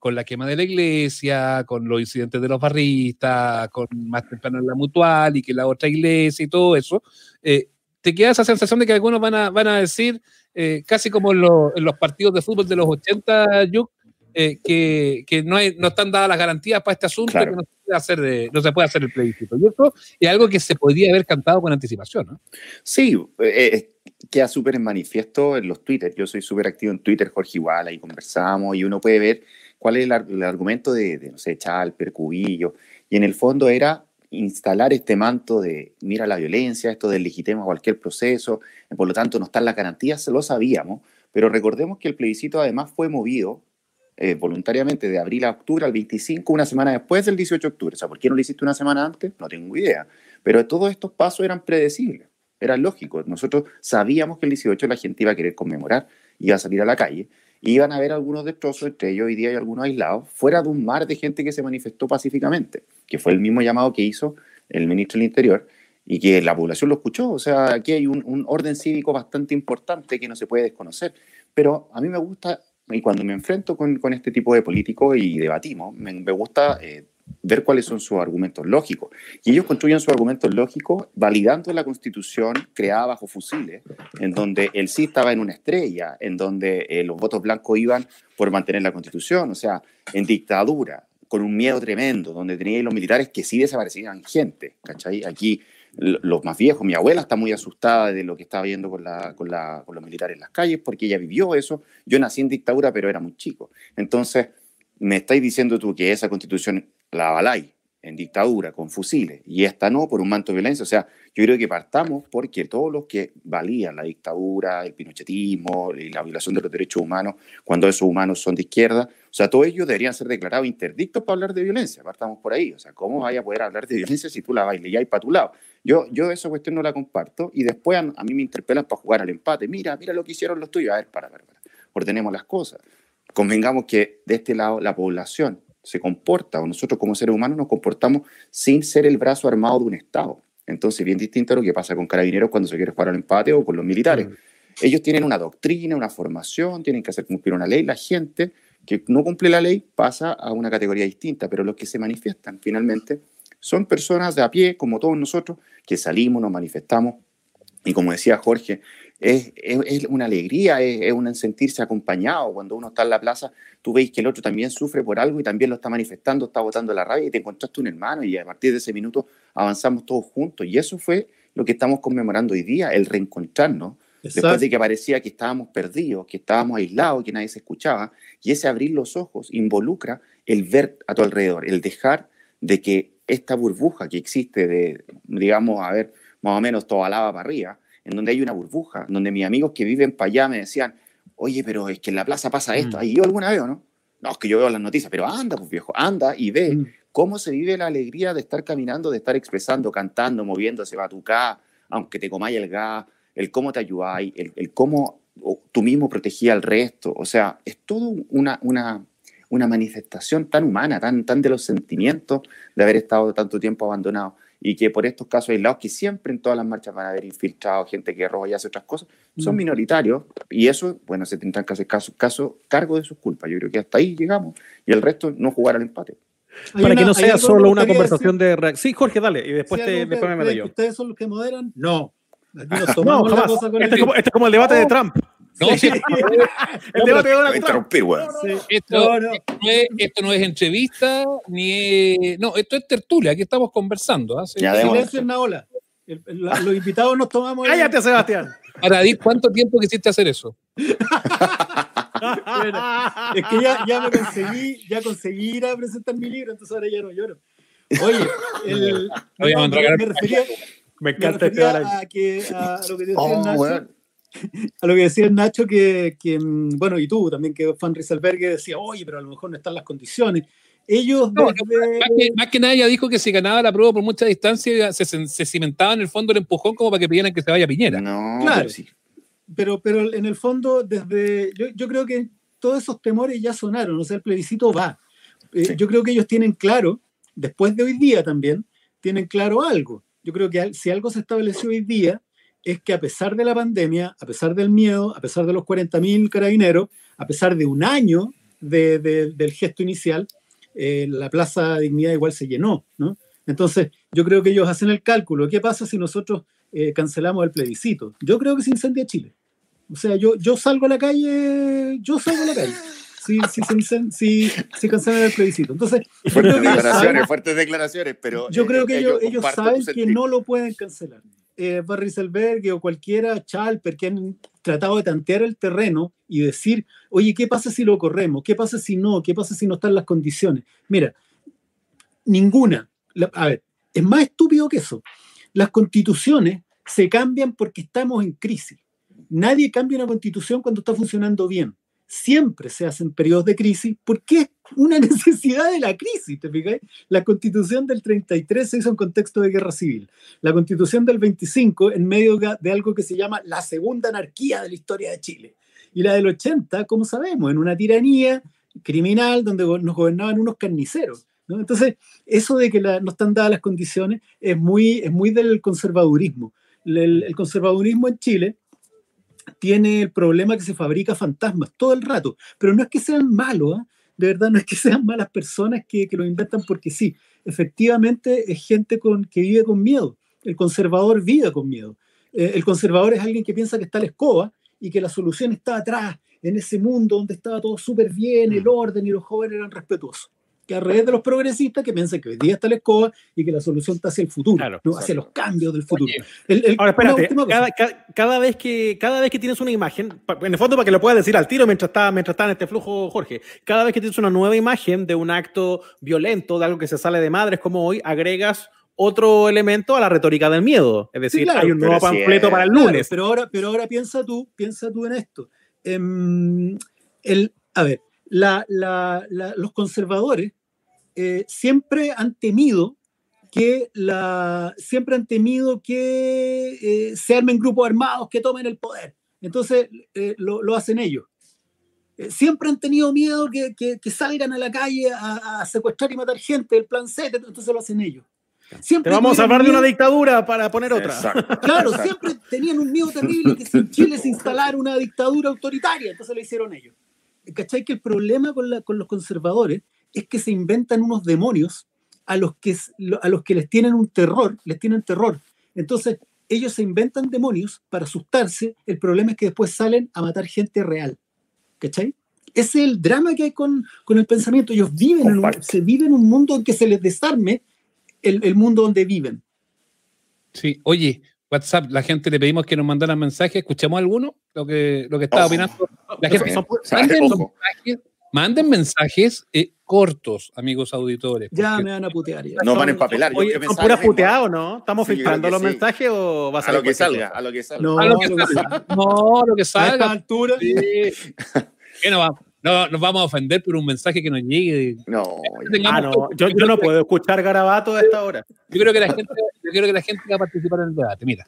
con la quema de la iglesia, con los incidentes de los barristas, con más temprano en la mutual y que la otra iglesia y todo eso, eh, te queda esa sensación de que algunos van a, van a decir, eh, casi como en, lo, en, los partidos de fútbol de los 80, Yuk, eh, que, que no, hay, no, están dadas las garantías para este asunto, claro. que no se, puede hacer, no se puede hacer el plebiscito. Y esto es algo que se podría haber cantado con anticipación. ¿no? Sí, eh, queda súper en manifiesto en los Twitter. Yo soy súper activo en Twitter, Jorge igual, ahí conversamos y uno puede ver cuál es el, el argumento de, de, no sé, Chalper, Cubillo, y en el fondo era instalar este manto de mira la violencia, esto de legitima cualquier proceso, por lo tanto no están las garantías, lo sabíamos, pero recordemos que el plebiscito además fue movido eh, voluntariamente de abril a octubre al 25, una semana después del 18 de octubre. O sea, ¿por qué no lo hiciste una semana antes? No tengo idea. Pero todos estos pasos eran predecibles, eran lógicos. Nosotros sabíamos que el 18 la gente iba a querer conmemorar, iba a salir a la calle, iban a haber algunos destrozos, entre ellos hoy día hay algunos aislados, fuera de un mar de gente que se manifestó pacíficamente, que fue el mismo llamado que hizo el ministro del Interior y que la población lo escuchó. O sea, aquí hay un, un orden cívico bastante importante que no se puede desconocer. Pero a mí me gusta, y cuando me enfrento con, con este tipo de políticos y debatimos, me, me gusta eh, ver cuáles son sus argumentos lógicos. Y ellos construyen sus argumentos lógicos validando la constitución creada bajo fusiles, en donde el sí estaba en una estrella, en donde eh, los votos blancos iban por mantener la constitución, o sea, en dictadura, con un miedo tremendo, donde tenían los militares que sí desaparecían gente, ¿cachai? Aquí los más viejos, mi abuela está muy asustada de lo que estaba viendo con, la, con, la, con los militares en las calles, porque ella vivió eso. Yo nací en dictadura, pero era muy chico. Entonces, me estáis diciendo tú que esa constitución la avaláis en dictadura, con fusiles, y esta no, por un manto de violencia. O sea, yo creo que partamos porque todos los que valían la dictadura, el pinochetismo y la violación de los derechos humanos, cuando esos humanos son de izquierda, o sea, todos ellos deberían ser declarados interdictos para hablar de violencia. Partamos por ahí. O sea, ¿cómo vaya a poder hablar de violencia si tú la bailes y hay para tu lado? Yo, yo esa cuestión no la comparto y después a, a, mí me interpelan para jugar al empate. Mira, mira lo que hicieron los tuyos. A ver, para, para, para. Ordenemos las cosas. Convengamos que de este lado la población se comporta, o nosotros como seres humanos nos comportamos sin ser el brazo armado de un Estado. Entonces, bien distinto a lo que pasa con carabineros cuando se quiere jugar al empate o con los militares. Mm. Ellos tienen una doctrina, una formación, tienen que hacer cumplir una ley. La gente que no cumple la ley pasa a una categoría distinta, pero los que se manifiestan finalmente son personas de a pie, como todos nosotros, que salimos, nos manifestamos. Y como decía Jorge, es, es, es una alegría, es, es, un sentirse acompañado. Cuando uno está en la plaza, tú veis que el otro también sufre por algo y también lo está manifestando, está botando la rabia y te encontraste un hermano y a partir de ese minuto avanzamos todos juntos. Y eso fue lo que estamos conmemorando hoy día, el reencontrarnos. Exacto. Después de que parecía que estábamos perdidos, que estábamos aislados, que nadie se escuchaba, y ese abrir los ojos involucra el ver a tu alrededor, el dejar de que esta burbuja que existe de, digamos, a ver, más o menos toda lava para arriba, en donde hay una burbuja, donde mis amigos que viven para allá me decían, oye, pero es que en la plaza pasa esto, ahí yo alguna vez o no. No, es que yo veo las noticias, pero anda, pues viejo, anda y ve mm. cómo se vive la alegría de estar caminando, de estar expresando, cantando, moviéndose, batucá, aunque te comáis el gas, el cómo te ayudáis, el, el, cómo tú mismo protegías al resto. O sea, es todo una, una, una manifestación tan humana, tan, tan de los sentimientos de haber estado tanto tiempo abandonado y que por estos casos aislados, que siempre en todas las marchas van a haber infiltrados, gente que roba y hace otras cosas, son mm. minoritarios y eso, bueno, se tendrán que hacer caso, caso, cargo de sus culpas. Yo creo que hasta ahí llegamos y el resto no jugar al empate. Para una, que no sea solo una conversación decir... de reacción. Sí, Jorge, dale, y después, sí, te, después me meto yo. ¿Ustedes son los que moderan? No. Aquí nos tomamos no, con este, el... como, este es como el debate oh. de Trump. No, sí. el debate de Donald Trump. Esto, no, es, esto, no es, entrevista, ni. No, esto es tertulia, aquí estamos conversando. ¿eh? Ya silencio en la ola. El, el, los invitados nos tomamos. Cállate, Sebastián. Aradís, ¿cuánto tiempo quisiste hacer eso? bueno, es que ya, ya me conseguí, ya conseguí ir a presentar mi libro, entonces ahora ya no lloro. Oye, el, no, me, me, refería, me encanta me refería a, que, a, lo que decía oh, Nacho. Bueno a lo que decía Nacho, que, que, mm, bueno, y tú también, que Fan Rieselberg decía, oye, pero a lo mejor no están las condiciones. Ellos. No, desde... más, que, más, que, nada, ella dijo que si ganaba la prueba por mucha distancia, se, se, cimentaba en el fondo el empujón como para que pidieran que se vaya Piñera. No, claro. Pero, sí. pero, pero en el fondo, desde. Yo, yo, creo que todos esos temores ya sonaron, o sea, el plebiscito va. Eh, sí. Yo creo que ellos tienen claro, después de hoy día también, tienen claro algo. Yo creo que si algo se estableció hoy día es que a pesar de la pandemia, a pesar del miedo, a pesar de los 40.000 carabineros, a pesar de un año de, de, del gesto inicial, eh, la Plaza Dignidad igual se llenó, ¿no? Entonces, yo creo que ellos hacen el cálculo. ¿Qué pasa si nosotros eh, cancelamos el plebiscito? Yo creo que se incendia Chile. O sea, yo, yo salgo a la calle, yo salgo a la calle. Si, si, si, cancelan el plebiscito. Entonces, fuertes declaraciones, saben, fuertes declaraciones, pero. Yo creo que ellos, ellos saben que no lo pueden cancelar eh, Barry Selberg o cualquiera, Chalper, que han tratado de tantear el terreno y decir, oye, ¿qué pasa si lo corremos? ¿Qué pasa si no? ¿Qué pasa si no están las condiciones? Mira, ninguna. A ver, es más estúpido que eso. Las constituciones se cambian porque estamos en crisis. Nadie cambia una constitución cuando está funcionando bien siempre se hacen periodos de crisis porque es una necesidad de la crisis, ¿te fijas? La constitución del 33 se hizo en contexto de guerra civil. La constitución del 25 en medio de algo que se llama la segunda anarquía de la historia de Chile. Y la del 80, como sabemos, en una tiranía criminal donde nos gobernaban unos carniceros. Entonces, eso de que la, no están dadas las condiciones es muy, del conservadurismo. El conservadurismo en Chile tiene el problema que se fabrica fantasmas todo el rato, pero no es que sean malos, ¿eh? de verdad no es que sean malas personas que, que, lo inventan porque sí, efectivamente es gente con, que vive con miedo, el conservador vive con miedo, eh, el conservador es alguien que piensa que está la escoba y que la solución está atrás, en ese mundo donde estaba todo súper bien, el orden y los jóvenes eran respetuosos. Que al revés de los progresistas que piensan que hoy día está la escoba y que la solución está hacia el futuro, Claro, ¿no? hacia los cambios del futuro. Oye, El- el- Ahora, espérate, cada, ca- cada vez que, cada vez que tienes una imagen, en el fondo para que lo puedas decir al tiro mientras está, mientras está en este flujo, Jorge, cada vez que tienes una nueva imagen de un acto violento, de algo que se sale de madres como hoy, agregas otro elemento a la retórica del miedo. Es decir, claro, hay un nuevo panfleto para el Claro, lunes. pero ahora, pero ahora piensa tú, piensa tú en esto. Em, el, a ver, la- la- la- los conservadores eh, siempre han temido que la, siempre han temido que eh, se armen grupos armados que tomen el poder. Entonces eh, lo, lo hacen ellos. Eh, siempre han tenido miedo que, que- que salgan a la calle a, a secuestrar y matar gente, el plan Z, entonces lo hacen ellos. Te vamos a hablar de una dictadura para poner otra. Exacto, Claro, exacto. siempre tenían un miedo terrible que si en Chile se instalara una dictadura autoritaria, entonces lo hicieron ellos. ¿Cachai? Que el problema con, la- con los conservadores es que se inventan unos demonios a los, que, a los que les tienen un terror, les tienen terror. Entonces, ellos se inventan demonios para asustarse, el problema es que después salen a matar gente real. ¿Cachai? Ese es el drama que hay con, con el pensamiento. Ellos viven en un, se viven en un mundo en que se les desarme el, el mundo donde viven. Sí, oye, WhatsApp, la gente le pedimos que nos mandaran mensajes. ¿Escuchamos alguno? Lo que, lo que estaba Ojo. opinando. La gente, Son pu- manden, mensajes, manden mensajes eh, cortos, amigos auditores. Ya porque- me van a putear. ya. Nos van a empapelar. Oye, ¿son pensaba puras o no? ¿Estamos Sí, filtrando los sí. mensajes o va a A salir lo que salga, cosa? a lo que salga. No, A lo que salga. No, lo que A esta salga. altura, Sí. ¿Qué nos, va- no, nos vamos a ofender por un mensaje que nos llegue. No, Ah, no, yo, yo no puedo escuchar garabato a esta hora. Yo creo que la gente, yo creo que la gente va a participar en el debate. Mira,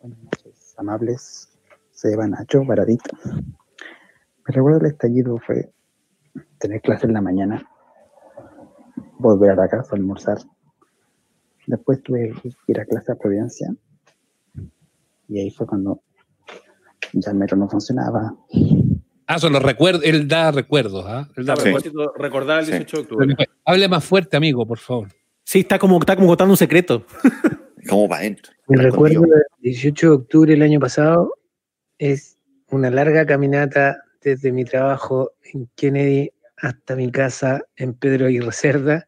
Buenas noches, amables. Se va Nacho, baradito. Me recuerdo el estallido fue tener clase en la mañana, volver a la casa a almorzar. Después tuve que ir a clase a Providencia. Y ahí fue cuando ya el metro no funcionaba. Ah, son los recuerdos, él da recuerdos, ¿ah? Él da Sí. recuerdos. recordar el Sí. 18 de octubre. Hable más fuerte, amigo, por favor. Sí, está como, está como contando un secreto. como para adentro. Mi recuerdo del 18 de octubre del año pasado es una larga caminata desde mi trabajo en Kennedy hasta mi casa en Pedro Aguirre Cerda,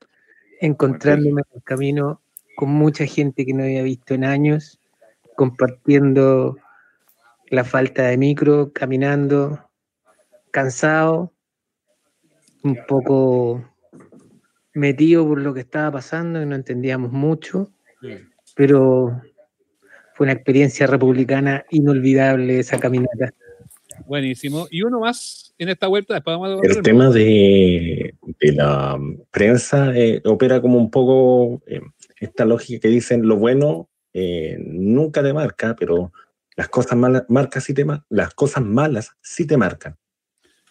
encontrándome en el camino con mucha gente que no había visto en años, compartiendo la falta de micro, caminando, cansado, un poco metido por lo que estaba pasando y no entendíamos mucho pero fue una experiencia republicana inolvidable esa caminata. Buenísimo. Y uno más en esta vuelta, después vamos a El tema de, de la prensa eh, opera como un poco eh, esta lógica que dicen lo bueno eh, nunca te marca, pero las cosas malas marcas sí te las cosas malas sí te marcan.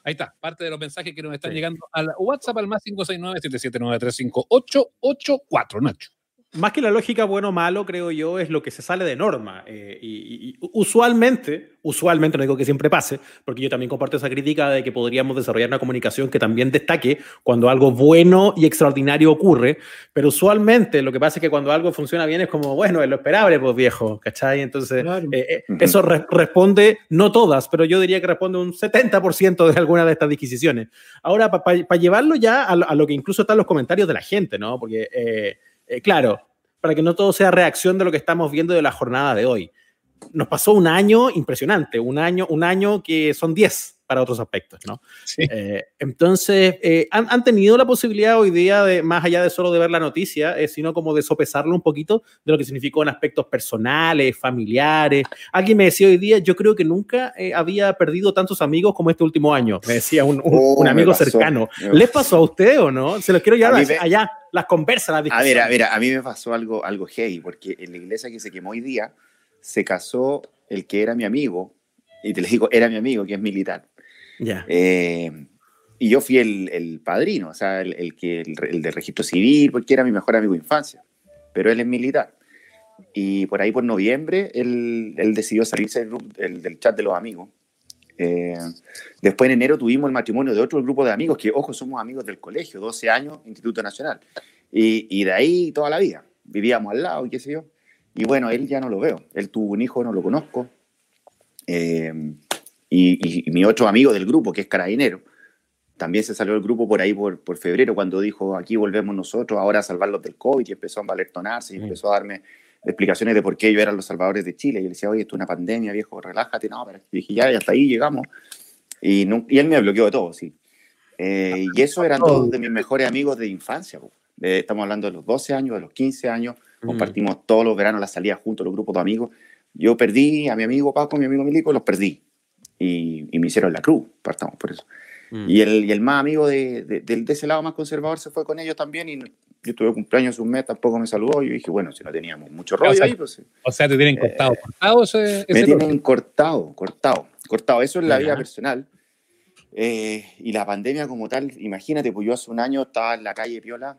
Ahí está, parte de los mensajes que nos están Sí. llegando al WhatsApp al más 569-779-35884, Nacho. Más que la lógica bueno o malo, creo yo, es lo que se sale de norma. eh, y, usualmente, usualmente, no digo que siempre pase, porque yo también comparto esa crítica de que podríamos desarrollar una comunicación que también destaque cuando algo bueno y extraordinario ocurre, pero usualmente lo que pasa es que cuando algo funciona bien es como, bueno, es lo esperable, pues viejo, ¿cachai? Entonces, Claro. eh, eh, eso re- responde, no todas, pero yo diría que responde un 70% de alguna de estas disquisiciones. Ahora, para llevarlo ya a lo, a lo que incluso están los comentarios de la gente, ¿no? Porque, eh, claro, para que no todo sea reacción de lo que estamos viendo de la jornada de hoy. Nos pasó un año impresionante, un año, un año que son 10 para otros aspectos, ¿no? Sí. Eh, entonces, eh, han, han tenido la posibilidad hoy día, de, más allá de solo de ver la noticia, eh, sino como de sopesarlo un poquito de lo que significó en aspectos personales, familiares. Alguien me decía hoy día, yo creo que nunca había perdido tantos amigos como este último año, me decía un, un- Oh, un amigo cercano. ¿Les pasó a usted o no? Se los quiero llevar allá, las conversas, las A discusiones. ver, a ver, a mí me pasó algo, algo heavy, porque en la iglesia que se quemó hoy día se casó el que era mi amigo, y te les digo, era mi amigo, que es militar. Ya. Eh, y yo fui el, el padrino, o sea, el, el que, el, el de registro civil, porque era mi mejor amigo de infancia, pero él es militar. Y por ahí, por noviembre, él, él decidió salirse del, del- del chat de los amigos. Eh, después, en enero, tuvimos el matrimonio de otro grupo de amigos, que, ojo, somos amigos del colegio, 12 años, Instituto Nacional. Y, y de ahí toda la vida. Vivíamos al lado y qué sé yo. Y bueno, él ya no lo veo. Él tuvo un hijo, no lo conozco. Eh, y, y- mi otro amigo del grupo, que es carabinero, también se salió del grupo por ahí por, por febrero, cuando dijo aquí volvemos nosotros ahora a salvarlos del COVID y empezó a valertonarse y empezó a darme explicaciones de por qué ellos eran los salvadores de Chile. Y yo le decía, oye, esto es una pandemia, viejo, relájate. No, pero y dije, ya, ya hasta ahí llegamos. Y, no- y él me bloqueó de todo, sí. Eh, y eso eran dos de mis mejores amigos de infancia. Eh, estamos hablando de los 12 años, de los 15 años. Compartimos todos los veranos las salidas juntos, los grupos de amigos. Yo perdí a mi amigo Paco, a mi amigo Milico, los perdí. Y, y me hicieron la cruz, partamos por eso. Mm. Y, el, y el más amigo de, de, de ese lado más conservador se fue con ellos también. Y yo tuve cumpleaños un mes, tampoco me saludó. Y yo dije, bueno, si no teníamos mucho rollo O sea, ahí, pues sí. O sea, te tienen cortado, cortado ese, Me ese tienen lote. cortado, cortado, cortado. Eso es la Ya. vida personal. Eh, y la pandemia como tal, imagínate, pues yo hace un año estaba en la calle Piola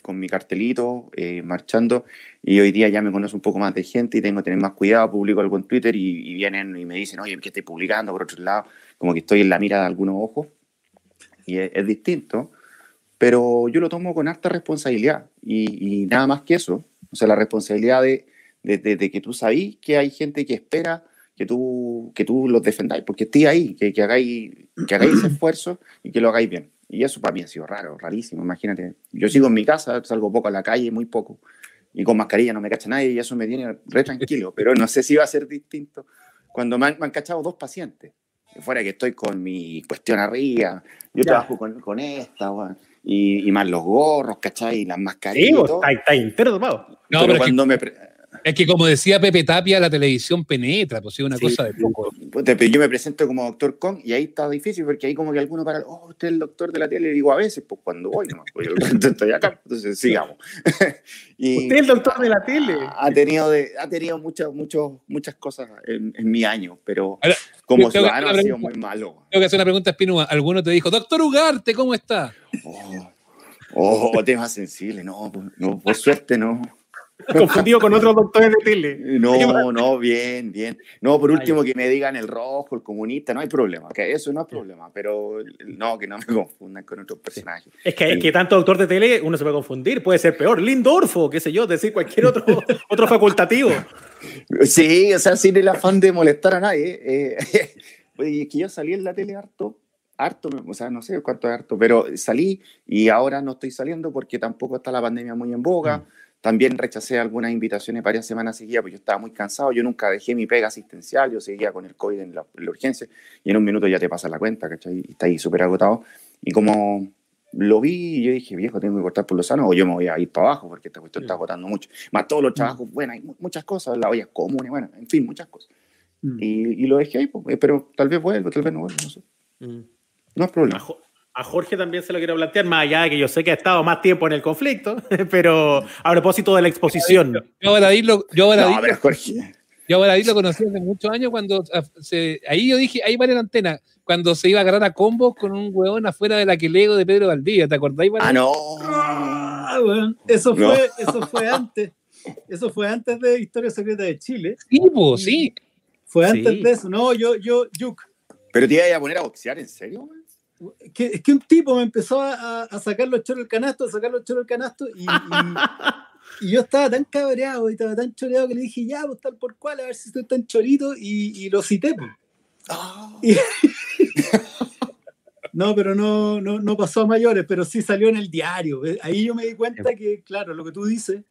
con mi cartelito, eh, marchando, y hoy día ya me conoce un poco más de gente y tengo que tener más cuidado, publico algo en Twitter y, y vienen y me dicen, oye, ¿qué estoy publicando? Por otro lado, como que estoy en la mira de algunos ojos, y es, es distinto, pero yo lo tomo con harta responsabilidad, y, y nada más que eso, o sea, la responsabilidad de, de, de- de que tú sabís que hay gente que espera que tú, que tú los defendáis, porque estéis ahí, que, que, hagáis, que hagáis ese esfuerzo y que lo hagáis bien. Y eso para mí ha sido raro, rarísimo, imagínate. Yo sigo en mi casa, salgo poco a la calle, muy poco, y con mascarilla no me cacha nadie y eso me tiene re tranquilo, pero no sé si va a ser distinto cuando me han, me han cachado dos pacientes. Fuera que estoy con mi cuestión arriba, yo Ya. trabajo con, con esta, weón, y, y más los gorros, ¿cachai? Y las mascarillas. Sí, está, está entero tomado. No, pero, pero es que- cuando me, pre- Es que como decía Pepe Tapia, la televisión penetra, pues es una Sí, cosa de poco. Puta, pero yo me presento como doctor Kong y ahí está difícil porque ahí como que alguno para, oh, usted es el doctor de la tele, y digo a veces, pues cuando voy nomás, pues yo estoy acá, entonces sigamos. y Usted es el doctor de la tele. ha tenido, de, ha tenido muchas, muchos, muchas cosas en, en mi año, pero Ahora, como ciudadano ha sido muy malo. Tengo que hacer una pregunta a Espinúa. Alguno te dijo, doctor Ugarte, ¿cómo está? Oh, oh, temas sensibles, no, pues, no, por suerte no. Confundido con otros doctores de tele. No, no, bien, bien. No, por último, que me digan el rojo, el comunista, no hay problema, que eso no es problema, pero no, que no me confundan con otros personajes. Es que, es que tanto doctor de tele uno se puede confundir, puede ser peor. Lindorfo, qué sé yo, decir cualquier otro, otro facultativo. Sí, o sea, sin el afán de molestar a nadie. eh, oye, es que yo salí en la tele harto, harto, o sea, no sé cuánto es harto, pero salí y ahora no estoy saliendo porque tampoco está la pandemia muy en boga. También rechacé algunas invitaciones varias semanas seguidas porque yo estaba muy cansado. Yo nunca dejé mi pega asistencial, yo seguía con el COVID en la, en la urgencia y en un minuto ya te pasa la cuenta, ¿cachai? Y está ahí súper agotado. Y como lo vi, yo dije, viejo, tengo que cortar por lo sano o yo me voy a ir para abajo porque esta cuestión está agotando mucho. Más todos los trabajos, bueno, hay mu- muchas cosas, la olla común, bueno, en fin, muchas cosas. Mm. Y, y lo dejé ahí, pues, pero tal vez vuelva, tal vez no vuelva, no sé. No es problema. A Jorge también se lo quiero plantear, más allá de que yo sé que ha estado más tiempo en el conflicto, pero a propósito de la exposición. Yo a lo, yo a No, Jorge. Yo a lo conocí hace muchos años cuando ah, se, ahí yo dije, ahí vale la antena, cuando se iba a agarrar a combos con un huevón afuera de la Quelego de Pedro Valdivia, ¿te acordáis? Ah, no. Ah, Eso No. fue, eso fue antes. Eso fue antes de Historia Secreta de Chile. Sí, po, sí. Fue Sí. antes de eso. No, yo, yo, Yuk. Pero te iba a poner a boxear, ¿en serio? güey? Que, es que un tipo me empezó a, a sacar los choros del canasto, a sacar los choros del canasto, y, y- y yo estaba tan cabreado y estaba tan choreado que le dije, ya, pues tal por cual, a ver si estoy tan chorito, y, y lo cité. pues. Y- no, pero no, no, no pasó a mayores, pero sí salió en el diario. Eh, Ahí yo me di cuenta que, claro, lo que tú dices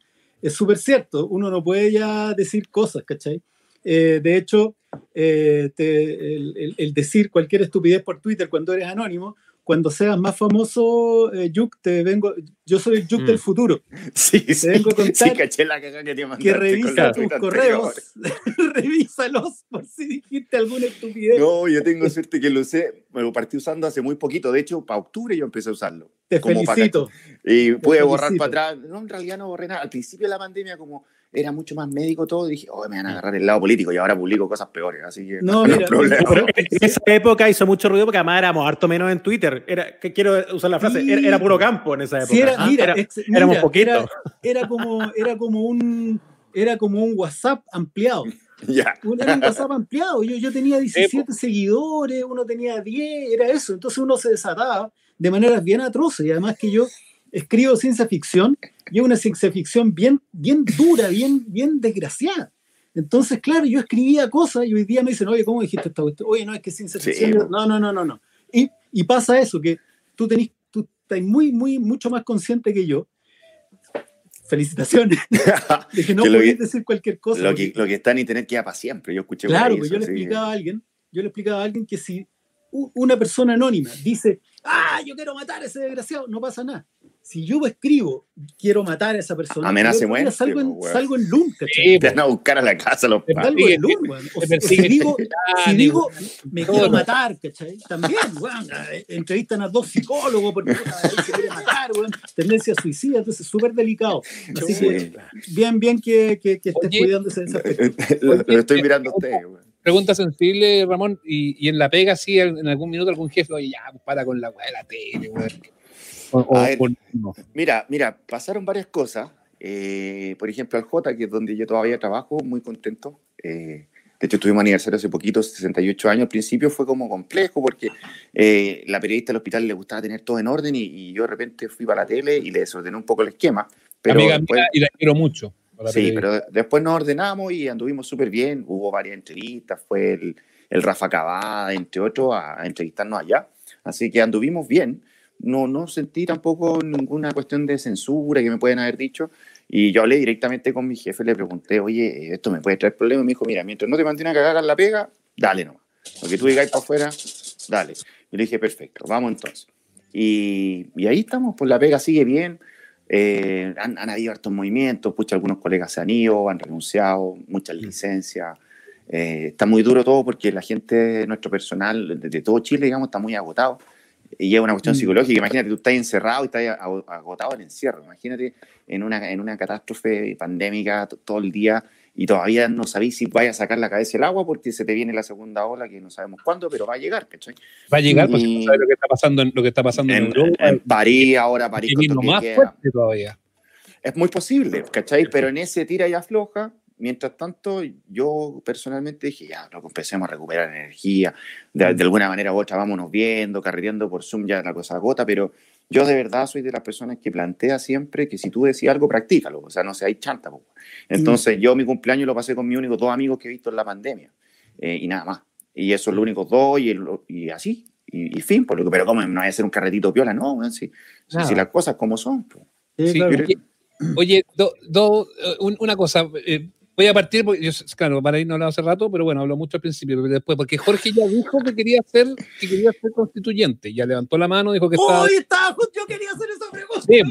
es súper cierto. Uno no puede ya decir cosas, ¿cachai? Eh, de hecho, eh, te- el, el- el decir cualquier estupidez por Twitter cuando eres anónimo, cuando seas más famoso, eh, Yuk, te vengo, yo soy el Yuk Mm. del futuro, Sí, sí. vengo a contar Sí, caché la cagada que te que revisa tus correos, revísalos por si dijiste alguna estupidez. No, yo tengo suerte que lo usé, me lo partí usando hace muy poquito. De hecho, para octubre yo empecé a usarlo. Te como felicito. Y pude borrar felicito. para atrás. No, en realidad no borré nada. Al principio de la pandemia, como era mucho más médico todo, dije, oh, me van a agarrar el lado político y ahora publico cosas peores. Así que No, no, hay mira, problema. Pero en esa época hizo mucho ruido porque además éramos harto menos en Twitter. Era, que quiero usar la frase, Sí. era, era puro campo en esa época. Sí, era, Ah, mira, era- ex- éramos mira, poquitos. Era, era como, era como un era como un WhatsApp ampliado. Un- Era un WhatsApp ampliado. Yo, yo tenía 17 seguidores, uno tenía 10, era eso. Entonces uno se desataba de maneras bien atroces. Y además que yo escribo ciencia ficción y es una ciencia ficción bien, bien dura, bien, bien desgraciada. Entonces, claro, yo escribía cosas y hoy día me dicen, oye, ¿cómo dijiste esta cuestión? Oye, no, es que ciencia Sí, ficción. po. No, no, no, no, no. Y, y pasa eso, que tú tenés, tú estás muy, muy, mucho más consciente que yo. Felicitaciones. de que no Que podés que- decir cualquier cosa. Lo porque- que, lo que está en internet queda para siempre. Yo escuché Claro, pues eso, yo le que- explicaba a alguien, yo le explicaba a alguien que si una persona anónima dice, ah, yo quiero matar a ese desgraciado, no pasa nada. Si yo escribo, quiero matar a esa persona, Amenaza muerte, salgo, en, pues, weón. salgo en LUM, ¿cachai? Sí, Te van a buscar a la casa los padres. Salgo en LUM, weón. O si digo, si digo, me quiero matar, ¿cachai? También, weón, eh, entrevistan a dos psicólogos porque se quiere matar, weón, tendencia suicida, entonces súper delicado. Así que bien, bien que, que, que estés Oye, cuidándose de ese aspecto. lo, lo estoy mirando a usted. weón. Pregunta sensible, Ramón, y, y en la pega, sí, en algún minuto algún jefe, oye, ya, pues, para con la weá de la tele, weón. O, o- ver. no. Mira, mira, pasaron varias cosas. Eh, por ejemplo, al J, que es donde yo todavía trabajo, muy contento. Eh, de hecho, tuvimos aniversario hace poquito, 68 años. Al principio fue como complejo porque eh, la periodista del hospital le gustaba tener todo en orden y, y yo de repente fui para la tele y le desordené un poco el esquema. Pero Amiga después- mía, y la quiero mucho. la Sí, periodista. pero después nos ordenamos y anduvimos súper bien. Hubo varias entrevistas, fue el, el Rafa Cavada, entre otros, a, a entrevistarnos allá. Así que anduvimos bien. No, no sentí tampoco ninguna cuestión de censura que me pueden haber dicho. Y yo hablé directamente con mi jefe, le pregunté, oye, ¿esto me puede traer problemas? Me dijo, mira, mientras no te mantenga cagada en la pega, dale nomás. Lo que tú digas para afuera, dale. Yo le dije, perfecto, vamos entonces. Y, y ahí estamos, pues la pega sigue bien. Eh, han, han habido hartos movimientos, pucha, algunos colegas se han ido, han renunciado, muchas licencias. Eh, está muy duro todo porque la gente, nuestro personal de, de todo Chile, digamos, está muy agotado. Y es una cuestión Mm. psicológica. Imagínate, tú estás encerrado y estás ago- agotado en encierro. Imagínate en una, en una catástrofe pandémica todo el día y todavía no sabéis si vaya a sacar la cabeza el agua porque se te viene la segunda ola que no sabemos cuándo, pero va a llegar, ¿cachai? Va a llegar, Y- no sabe lo que está pasando en, lo que está pasando en, En, Europa. en París, ahora París toque más fuerte todavía. Es muy posible, ¿cachai? Pero en ese tira y afloja, mientras tanto, yo personalmente dije, ya, lo empecemos a recuperar energía, de, de alguna manera u otra vámonos viendo, carreteando por Zoom, ya la cosa agota, pero yo de verdad soy de las personas que plantea siempre que si tú decís algo, practícalo, o sea, no seáis chanta. po. Entonces, yo mi cumpleaños lo pasé con mis únicos dos amigos que he visto en la pandemia, eh, y nada más. Y esos son los únicos dos, y, el- y así, y, y fin, por lo que, pero ¿cómo no voy a hacer un carretito piola? No, weón, si, si- Nada. si las cosas como son. Sí, Sí, claro. oye, oye, do- do- eh, un- una cosa, eh, voy a partir, porque yo, claro, para ir no hablaba hace rato, pero bueno, habló mucho al principio, pero después, porque Jorge ya dijo que quería ser, que quería ser constituyente, ya levantó la mano, dijo que estaba... Hoy estaba justo, yo quería hacer esa pregunta. Sí,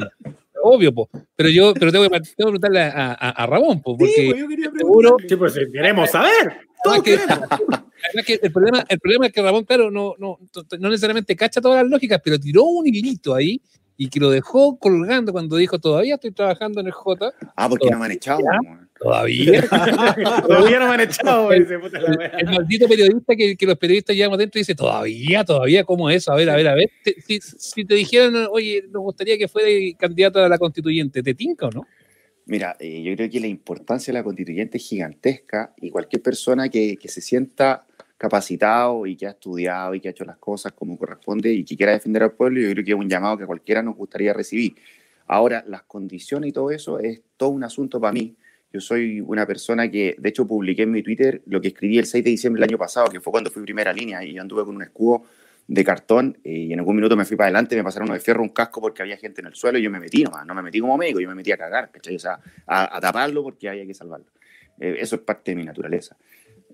obvio, po. pero yo pero tengo que, tengo que preguntarle a, a, a Ramón, po, porque Sí, pues yo quería seguro- preguntarle. Sí, pues queremos saber. Todos que- queremos. además que el, problema, el problema es que Ramón, claro, no, no, no necesariamente cacha todas las lógicas, pero tiró un hilito ahí y que lo dejó colgando cuando dijo, todavía estoy trabajando en el J. Ah, porque no me han echado. Ya. Todavía. Todavía no me han echado. dice, puta la el, maldito periodista que, que los periodistas llevamos adentro y dice, todavía, todavía, ¿cómo es eso? A ver, a ver, a ver. Te- si, si te dijeran, oye, nos gustaría que fuera candidato a la constituyente, ¿te tinca o no? Mira, eh, yo creo que la importancia de la constituyente es gigantesca y cualquier persona que, que se sienta capacitado y que ha estudiado y que ha hecho las cosas como corresponde y que quiera defender al pueblo, yo creo que es un llamado que cualquiera nos gustaría recibir. Ahora, las condiciones y todo eso es todo un asunto para mí. Yo soy una persona que, de hecho, publiqué en mi Twitter lo que escribí el 6 de diciembre del año pasado, que fue cuando fui primera línea y anduve con un escudo de cartón eh, y en algún minuto me fui para adelante, me pasaron de fierro un casco porque había gente en el suelo y yo me metí nomás, no me metí como médico, yo me metí a cagar, ¿cachai? O sea, a, a taparlo porque había que salvarlo. Eh, eso es parte de mi naturaleza.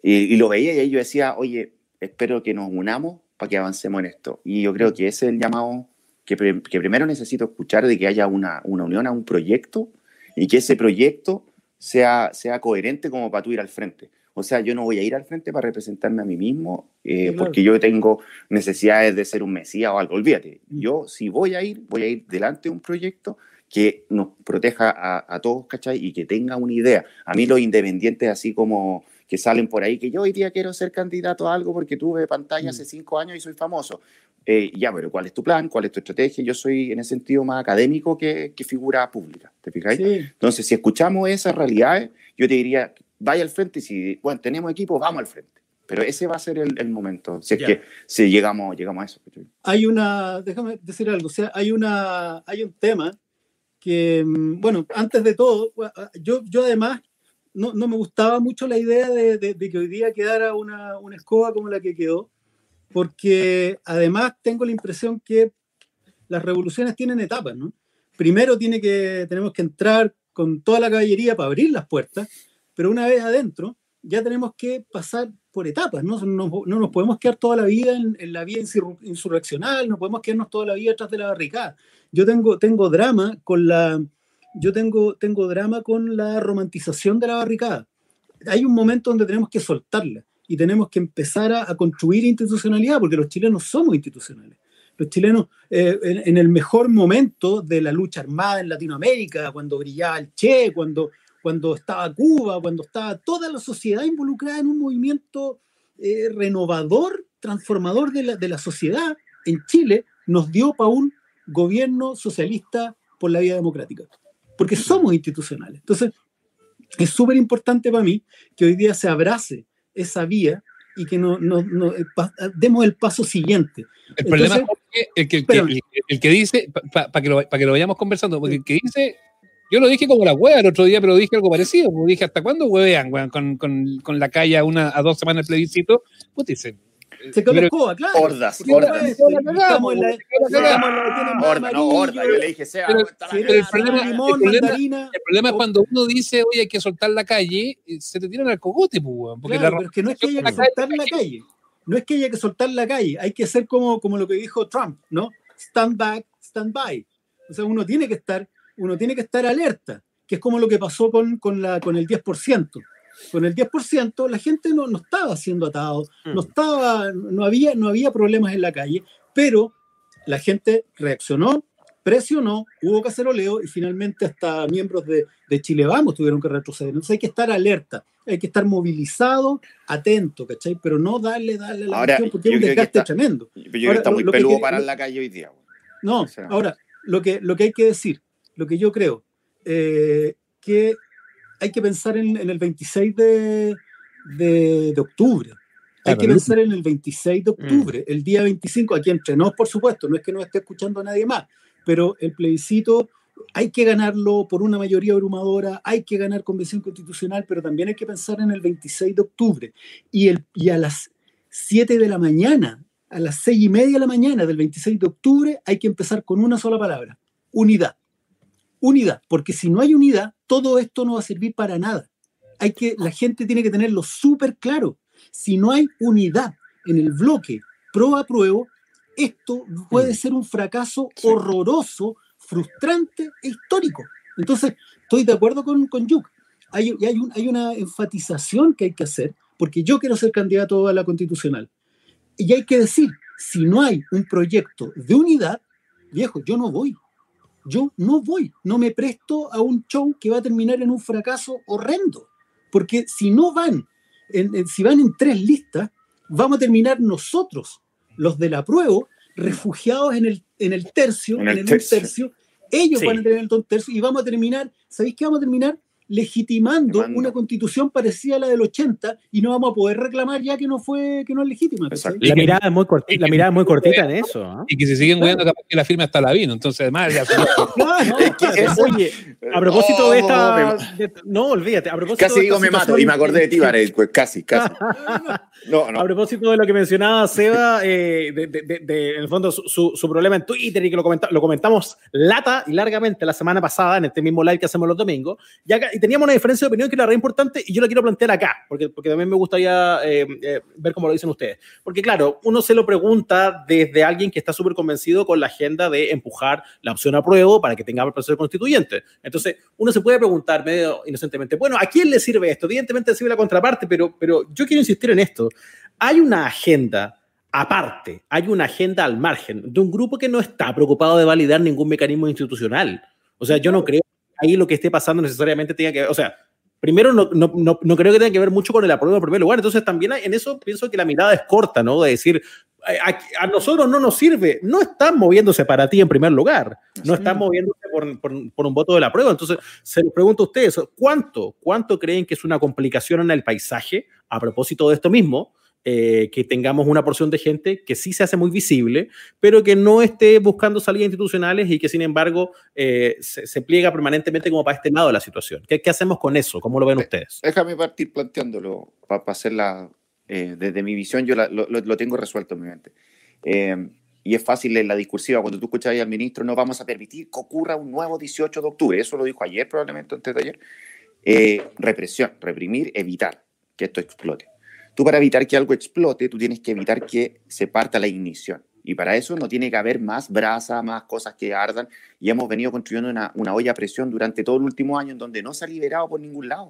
Y, y lo veía y ahí yo decía, oye, espero que nos unamos para que avancemos en esto. Y yo creo que ese es el llamado que, pre- que primero necesito escuchar de que haya una, una unión a un proyecto y que ese proyecto sea, sea coherente como para tú ir al frente. O sea, yo no voy a ir al frente para representarme a mí mismo eh, claro. porque yo tengo necesidades de ser un mesías o algo. Olvídate, Mm. yo si voy a ir, voy a ir delante de un proyecto que nos proteja a, a todos, ¿cachai? Y que tenga una idea. A mí los independientes así como que salen por ahí, que yo hoy día quiero ser candidato a algo porque tuve pantalla hace cinco años y soy famoso. Eh, ya, pero ¿cuál es tu plan? ¿Cuál es tu estrategia? Yo soy en ese sentido más académico que, que figura pública, ¿te fijáis? Sí, Entonces, si escuchamos esas realidades, yo te diría, vaya al frente y si, bueno, tenemos equipo, vamos al frente. Pero ese va a ser el, el momento, si es Ya. que si llegamos, llegamos a eso. hay una, déjame decir algo, o sea, hay una, hay un tema que, mm, bueno, antes de todo, yo, yo además no, no me gustaba mucho la idea de, de- que hoy día quedara una, una escoba como la que quedó, porque además tengo la impresión que las revoluciones tienen etapas, ¿no? Primero tiene que, tenemos que entrar con toda la caballería para abrir las puertas, pero una vez adentro ya tenemos que pasar por etapas, ¿no? No, no nos podemos quedar toda la vida en, la vía insurreccional, no podemos quedarnos toda la vida detrás de la barricada. Yo tengo, tengo drama con la, yo tengo, tengo drama con la romantización de la barricada. Hay un momento donde tenemos que soltarla y tenemos que empezar a, construir institucionalidad, porque los chilenos somos institucionales los chilenos eh, en, en, el mejor momento de la lucha armada en Latinoamérica, cuando brillaba el Che, cuando, cuando estaba Cuba, cuando estaba toda la sociedad involucrada en un movimiento eh, renovador, transformador de la, de la sociedad en Chile, nos dio para un gobierno socialista por la vía democrática, porque somos institucionales. Entonces, es súper importante para mí que hoy día se abrace esa vía y que no, no, no demos el paso siguiente. El problema Entonces, es el que, el que, el, el que dice, para pa que, lo, pa que lo vayamos conversando, porque el que dice, yo lo dije como la hueá el otro día, pero dije algo parecido, como dije, ¿hasta cuándo huevean, weón, con, con, con, la calle a, una, a dos semanas del plebiscito? Pues dice, se come la escoba, claro. Hordas, hordas. Estamos en la. Horda, no, horda. Yo le dije, sea. El, problema, limón, el, problema, el problema es cuando uno dice, oye, hay que soltar la calle, se te tiran al cogote, pues. Porque claro, la, pero es que no es que haya que soltar la calle. No es que haya que soltar la calle. Hay que ser como, como lo que dijo Trump, ¿no? Stand back, stand by. O sea, uno tiene que estar, uno tiene que estar alerta, que es como lo que pasó con, con, la, con el 10% con el 10%, la gente no, no estaba siendo atado, no, estaba, no, había, no había problemas en la calle, pero la gente reaccionó, presionó, hubo caceroleo y finalmente hasta miembros de, de Chile Vamos tuvieron que retroceder. Entonces hay que estar alerta, hay que estar movilizado, atento, ¿cachai? Pero no darle, darle la ahora, porque es un desgaste está, tremendo. Yo creo que está muy peludo para la calle hoy día. No, o sea, ahora, lo que, lo que hay que decir, lo que yo creo, eh, que hay que pensar en, en el 26 de, de, de octubre. Hay claro, que pensar en el 26 de octubre, mm. el día 25, aquí entre nos, por supuesto, no es que no esté escuchando a nadie más, pero el plebiscito hay que ganarlo por una mayoría abrumadora, hay que ganar convención constitucional, pero también hay que pensar en el 26 de octubre. Y, el, y a las 7 de la mañana, a las 6 y media de la mañana del 26 de octubre, hay que empezar con una sola palabra, unidad. Unidad, porque si no hay unidad, todo esto no va a servir para nada. Hay que, la gente tiene que tenerlo súper claro. Si no hay unidad en el bloque pro apruebo, esto puede ser un fracaso horroroso, frustrante e histórico. Entonces, estoy de acuerdo con, con Yuk. Hay, hay, un, hay una enfatización que hay que hacer, porque yo quiero ser candidato a la constitucional. Y hay que decir, si no hay un proyecto de unidad, viejo, yo no voy yo no voy, no me presto a un show que va a terminar en un fracaso horrendo. Porque si no van, en, en, si van en tres listas, vamos a terminar nosotros, los de la prueba, refugiados en el, en el tercio, en, el, tercio. tercio. Ellos sí. van a tener el tercio y vamos a terminar, ¿sabéis qué vamos a terminar? Legitimando Mando. una constitución parecida a la del 80 y no vamos a poder reclamar ya que no fue que no es legítima. La mirada es muy cortita, la mirada es muy cortita en eso. ¿eh? Y que se siguen claro. capaz que la firma hasta la vino, entonces además ya no, es, Oye, a propósito oh, de esta de, no, olvídate, a propósito Casi digo me mato y me acordé de ti, Varel, pues casi, casi. No, no. A propósito de lo que mencionaba Seba, eh, de, de, de, de, en el fondo su, su, problema en Twitter y que lo, comenta, lo comentamos lata y largamente la semana pasada en este mismo live que hacemos los domingos, ya y teníamos una diferencia de opinión que era re importante y yo la quiero plantear acá, porque, porque también me gustaría eh, eh, ver cómo lo dicen ustedes. Porque claro, uno se lo pregunta desde alguien que está súper convencido con la agenda de empujar la opción a prueba para que tenga el proceso constituyente. Entonces, uno se puede preguntar medio inocentemente, bueno, ¿a quién le sirve esto? Evidentemente sirve la contraparte, pero, pero yo quiero insistir en esto. Hay una agenda aparte, hay una agenda al margen de un grupo que no está preocupado de validar ningún mecanismo institucional. O sea, yo no creo ahí lo que esté pasando necesariamente tenga que ver, o sea, primero no, no, no, no creo que tenga que ver mucho con el apruebo en primer lugar, entonces también en eso pienso que la mirada es corta, ¿no? De decir, a, a, nosotros no nos sirve, no están moviéndose para ti en primer lugar, no están moviéndose por, por, por un voto de la prueba, entonces se les pregunto a ustedes, ¿cuánto, cuánto creen que es una complicación en el paisaje a propósito de esto mismo? Eh, que tengamos una porción de gente que sí se hace muy visible, pero que no esté buscando salidas institucionales y que sin embargo eh, se, se, pliega permanentemente como para este lado de la situación. ¿Qué, qué hacemos con eso? ¿Cómo lo ven ustedes? Déjame partir planteándolo para pa hacerla, eh, desde mi visión yo la, lo, lo, tengo resuelto en mi mente. Eh, y es fácil en la discursiva, cuando tú escuchas ahí al ministro, no vamos a permitir que ocurra un nuevo 18 de octubre, eso lo dijo ayer probablemente, antes de ayer, eh, represión, reprimir, evitar que esto explote. Tú para evitar que algo explote, tú tienes que evitar que se parta la ignición. Y para eso no tiene que haber más brasa, más cosas que ardan. Y hemos venido construyendo una, olla a presión durante todo el último año en donde no se ha liberado por ningún lado.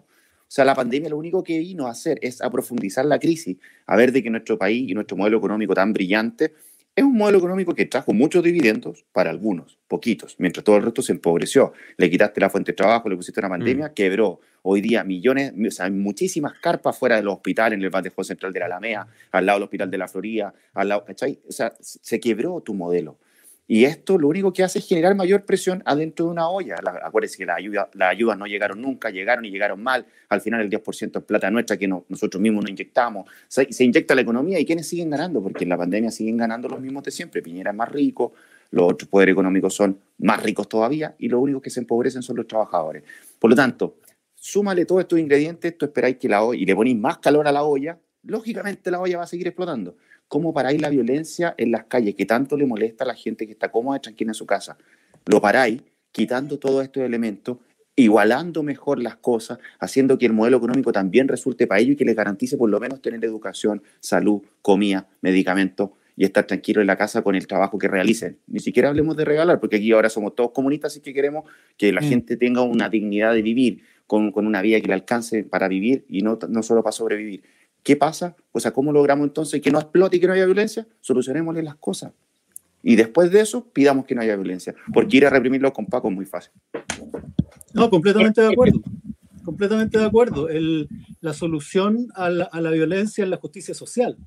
O sea, la pandemia lo único que vino a hacer es a profundizar la crisis, a ver de que nuestro país y nuestro modelo económico tan brillante es un modelo económico que trajo muchos dividendos para algunos, poquitos, mientras todo el resto se empobreció. Le quitaste la fuente de trabajo, le pusiste una pandemia, quebró. Hoy día millones, o sea, hay muchísimas carpas fuera de los hospitales, en el Batejo Central de la Alamea, al lado del Hospital de la Florida, al lado, ¿cachai? O sea, se quebró tu modelo. Y esto lo único que hace es generar mayor presión adentro de una olla. La, acuérdense que las ayudas no llegaron nunca, llegaron y llegaron mal. Al final el 10% es plata nuestra que no, nosotros mismos no inyectamos. Se, se, inyecta la economía y ¿quiénes siguen ganando? Porque en la pandemia siguen ganando los mismos de siempre. Piñera es más rico, los otros poderes económicos son más ricos todavía y los únicos que se empobrecen son los trabajadores. Por lo tanto, súmale todos estos ingredientes, tú esperáis que la olla, y le ponéis más calor a la olla, lógicamente la olla va a seguir explotando. ¿Cómo paráis la violencia en las calles que tanto le molesta a la gente que está cómoda y tranquila en su casa? Lo paráis quitando todos estos elementos, igualando mejor las cosas, haciendo que el modelo económico también resulte para ellos y que les garantice por lo menos tener educación, salud, comida, medicamentos y estar tranquilo en la casa con el trabajo que realicen. Ni siquiera hablemos de regalar, porque aquí ahora somos todos comunistas y que queremos que la mm. gente tenga una dignidad de vivir, con, con, una vida que le alcance para vivir y no, no solo para sobrevivir. ¿Qué pasa? O sea, ¿cómo logramos entonces que no explote y que no haya violencia? Solucionémosle las cosas. Y después de eso, pidamos que no haya violencia. Porque ir a reprimirlo con Paco es muy fácil. No, completamente de acuerdo. Completamente de acuerdo. La solución a la, a la violencia es la justicia social.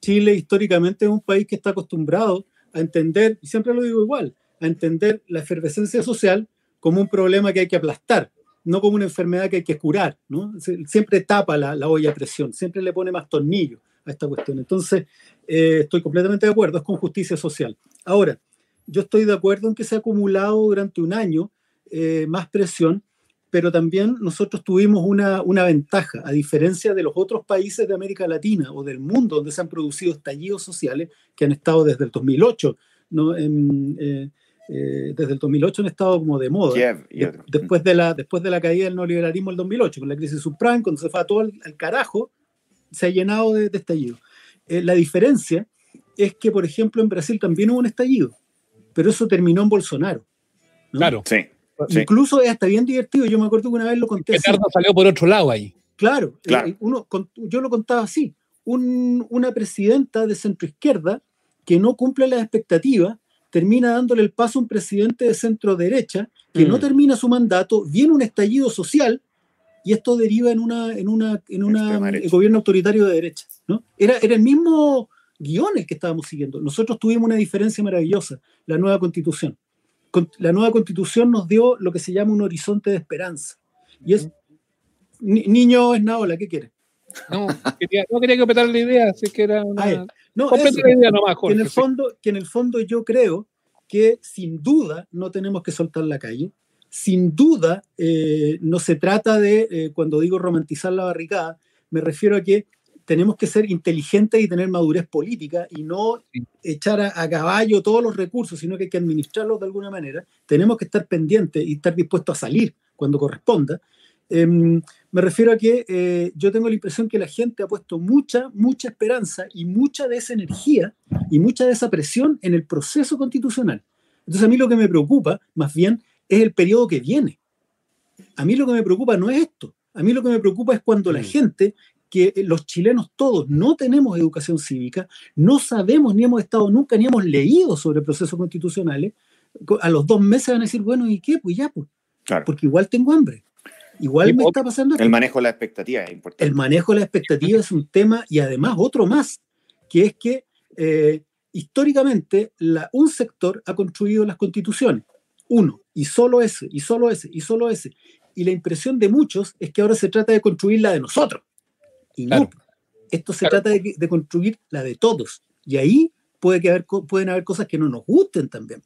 Chile históricamente es un país que está acostumbrado a entender, y siempre lo digo igual, a entender la efervescencia social como un problema que hay que aplastar, no como una enfermedad que hay que curar, ¿no? Siempre tapa la, la olla a presión, siempre le pone más tornillo a esta cuestión. Entonces, eh, estoy completamente de acuerdo, es con justicia social. Ahora, yo estoy de acuerdo en que se ha acumulado durante un año eh, más presión, pero también nosotros tuvimos una, una, ventaja, a diferencia de los otros países de América Latina o del mundo donde se han producido estallidos sociales que han estado desde el 2008. ¿no? Eh, eh, desde el 2008 han estado como de moda. de, después, de la, después de la caída del neoliberalismo del 2008, con la crisis subprime, cuando se fue a todo el, carajo, se ha llenado de, de estallido. Eh, la diferencia es que, por ejemplo, en Brasil también hubo un estallido, pero eso terminó en Bolsonaro. ¿no? Claro, sí. Incluso es hasta bien divertido. Yo me acuerdo que una vez lo conté. Ricardo salió por otro lado ahí. Claro, claro. Eh, uno, yo lo contaba así. Un, una presidenta de centro izquierda que no cumple las expectativas termina dándole el paso a un presidente de centro derecha que mm. no termina su mandato, viene un estallido social y esto deriva en una en una en una gobierno autoritario de derecha, ¿no? Era, era el mismo guiones que estábamos siguiendo. Nosotros tuvimos una diferencia maravillosa, la nueva constitución. La nueva constitución nos dio lo que se llama un horizonte de esperanza. Y es, ni, niño es Naola, ¿qué quiere? No, quería, no quería completar la idea, así que era una... No, eso, idea nomás, Jorge, que, en el fondo, que en el fondo yo creo que sin duda no tenemos que soltar la calle. Sin duda eh, no se trata de, eh, cuando digo romantizar la barricada, me refiero a que tenemos que ser inteligentes y tener madurez política y no echar a, a, caballo todos los recursos, sino que hay que administrarlos de alguna manera. Tenemos que estar pendientes y estar dispuestos a salir cuando corresponda. Eh, me refiero a que eh, yo tengo la impresión que la gente ha puesto mucha, mucha esperanza y mucha de esa energía y mucha de esa presión en el proceso constitucional. Entonces a mí lo que me preocupa, más bien, es el periodo que viene. A mí lo que me preocupa no es esto. A mí lo que me preocupa es cuando la mm. gente, que los chilenos todos no tenemos educación cívica, no sabemos ni hemos estado nunca ni hemos leído sobre procesos constitucionales, a los dos meses van a decir, bueno, ¿y qué? Pues ya, pues. Claro. Porque igual tengo hambre. Igual me está pasando. El manejo de la expectativa es importante. El manejo de la expectativa es un tema y además otro más, que es que eh, históricamente la, un sector ha construido las constituciones. Uno, y solo ese, y solo ese, y solo ese. Y la impresión de muchos es que ahora se trata de construir la de nosotros. Y claro. no, esto se claro. trata de, de, construir la de todos. Y ahí puede que haber, pueden haber cosas que no nos gusten también.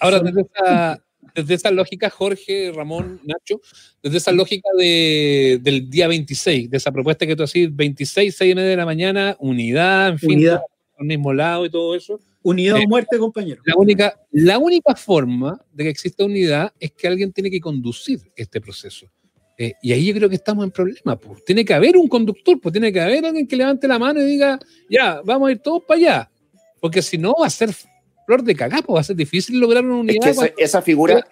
Ahora, son... desde esa, desde esa lógica, Jorge, Ramón, Nacho, desde esa lógica de, del día 26, de esa propuesta que tú hacías, 26, 6 y media de la mañana, unidad, en fin, unidad. al mismo lado y todo eso, Unidad Eh, o muerte, compañero. La única, la única forma de que exista unidad es que alguien tiene que conducir este proceso. Eh, y ahí yo creo que estamos en problema. Pues. Tiene que haber un conductor, pues tiene que haber alguien que levante la mano y diga, ya, vamos a ir todos para allá. Porque si no, va a ser flor de cagapo, va a ser difícil lograr una Es unidad. que esa, cuando- esa figura,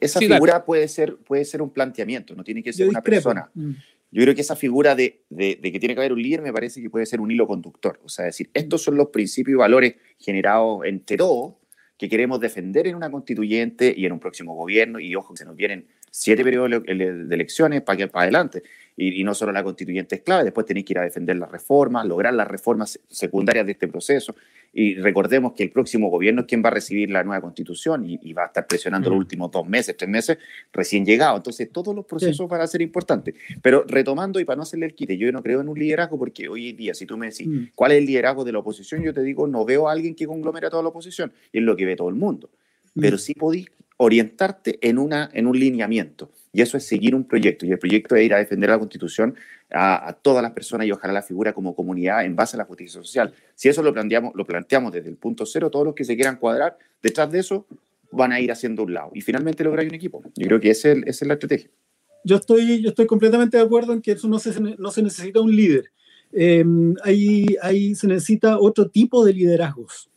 esa Sí, figura puede ser, puede ser un planteamiento, no tiene que ser Yo una discrepo. persona. Mm. Yo creo que esa figura de, de- de que tiene que haber un líder me parece que puede ser un hilo conductor. O sea, decir, estos son los principios y valores generados entre todos que queremos defender en una constituyente y en un próximo gobierno. Y ojo, que se nos vienen siete periodos de elecciones para, que, para adelante. Y, y no solo la constituyente es clave, después tenéis que ir a defender las reformas, lograr las reformas secundarias de este proceso. Y recordemos que el próximo gobierno es quien va a recibir la nueva constitución y, y va a estar presionando Mm. los últimos dos meses, tres meses recién llegado. Entonces, todos los procesos van a ser importantes. Pero retomando y para no hacerle el quite, yo no creo en un liderazgo porque hoy en día, si tú me decís Mm. cuál es el liderazgo de la oposición, yo te digo, no veo a alguien que conglomere a toda la oposición, y es lo que ve todo el mundo. Mm. Pero sí podís orientarte en, una, en un lineamiento, y eso es seguir un proyecto, y el proyecto es ir a defender la Constitución a, todas las personas y ojalá la figura como comunidad en base a la justicia social. Si eso lo planteamos, lo planteamos desde el punto cero, todos los que se quieran cuadrar, detrás de eso van a ir haciendo un lado, y finalmente lograr un equipo. Yo creo que esa es la estrategia. Yo estoy, yo estoy completamente de acuerdo en que eso no se, no se necesita un líder. Eh, ahí, ahí se necesita otro tipo de liderazgos.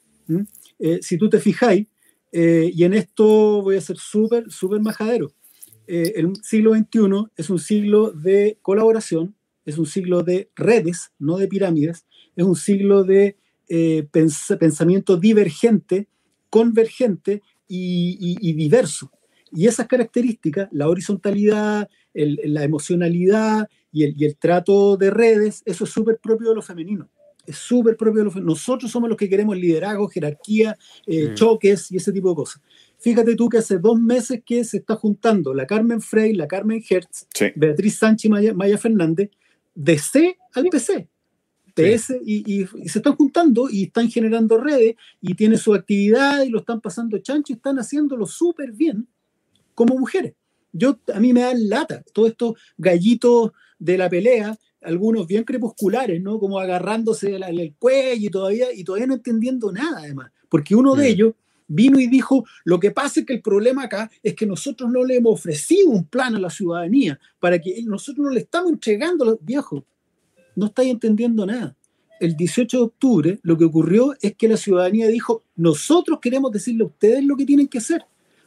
Eh, si tú te fijáis, eh, y en esto voy a ser súper, súper majadero, eh, el siglo XXI es un siglo de colaboración, es un siglo de redes, no de pirámides, es un siglo de eh, pens- pensamiento divergente, convergente y, diverso. Y esas características, la horizontalidad, la emocionalidad y el, y el trato de redes, eso es súper propio de lo femenino. Es súper propio de lo femenino. Nosotros somos los que queremos liderazgo, jerarquía, eh, Mm. choques y ese tipo de cosas. Fíjate tú que hace dos meses que se está juntando la Carmen Frey, la Carmen Hertz, Sí. Beatriz Sánchez y Maya, Maya Fernández, de C al PC. PS y, y- y se están juntando y están generando redes y tienen su actividad y lo están pasando chancho y están haciéndolo súper bien como mujeres. Yo, a mí me dan lata todos estos gallitos de la pelea, algunos bien crepusculares, ¿no? Como agarrándose el, el cuello y todavía, y todavía no entendiendo nada, además. Porque uno de Mm. ellos vino y dijo, lo que pasa es que el problema acá es que nosotros no le hemos ofrecido un plan a la ciudadanía para que nosotros no le estamos entregando a los viejos. No estáis entendiendo nada. El 18 de octubre lo que ocurrió es que la ciudadanía dijo, nosotros queremos decirle a ustedes lo que tienen que hacer.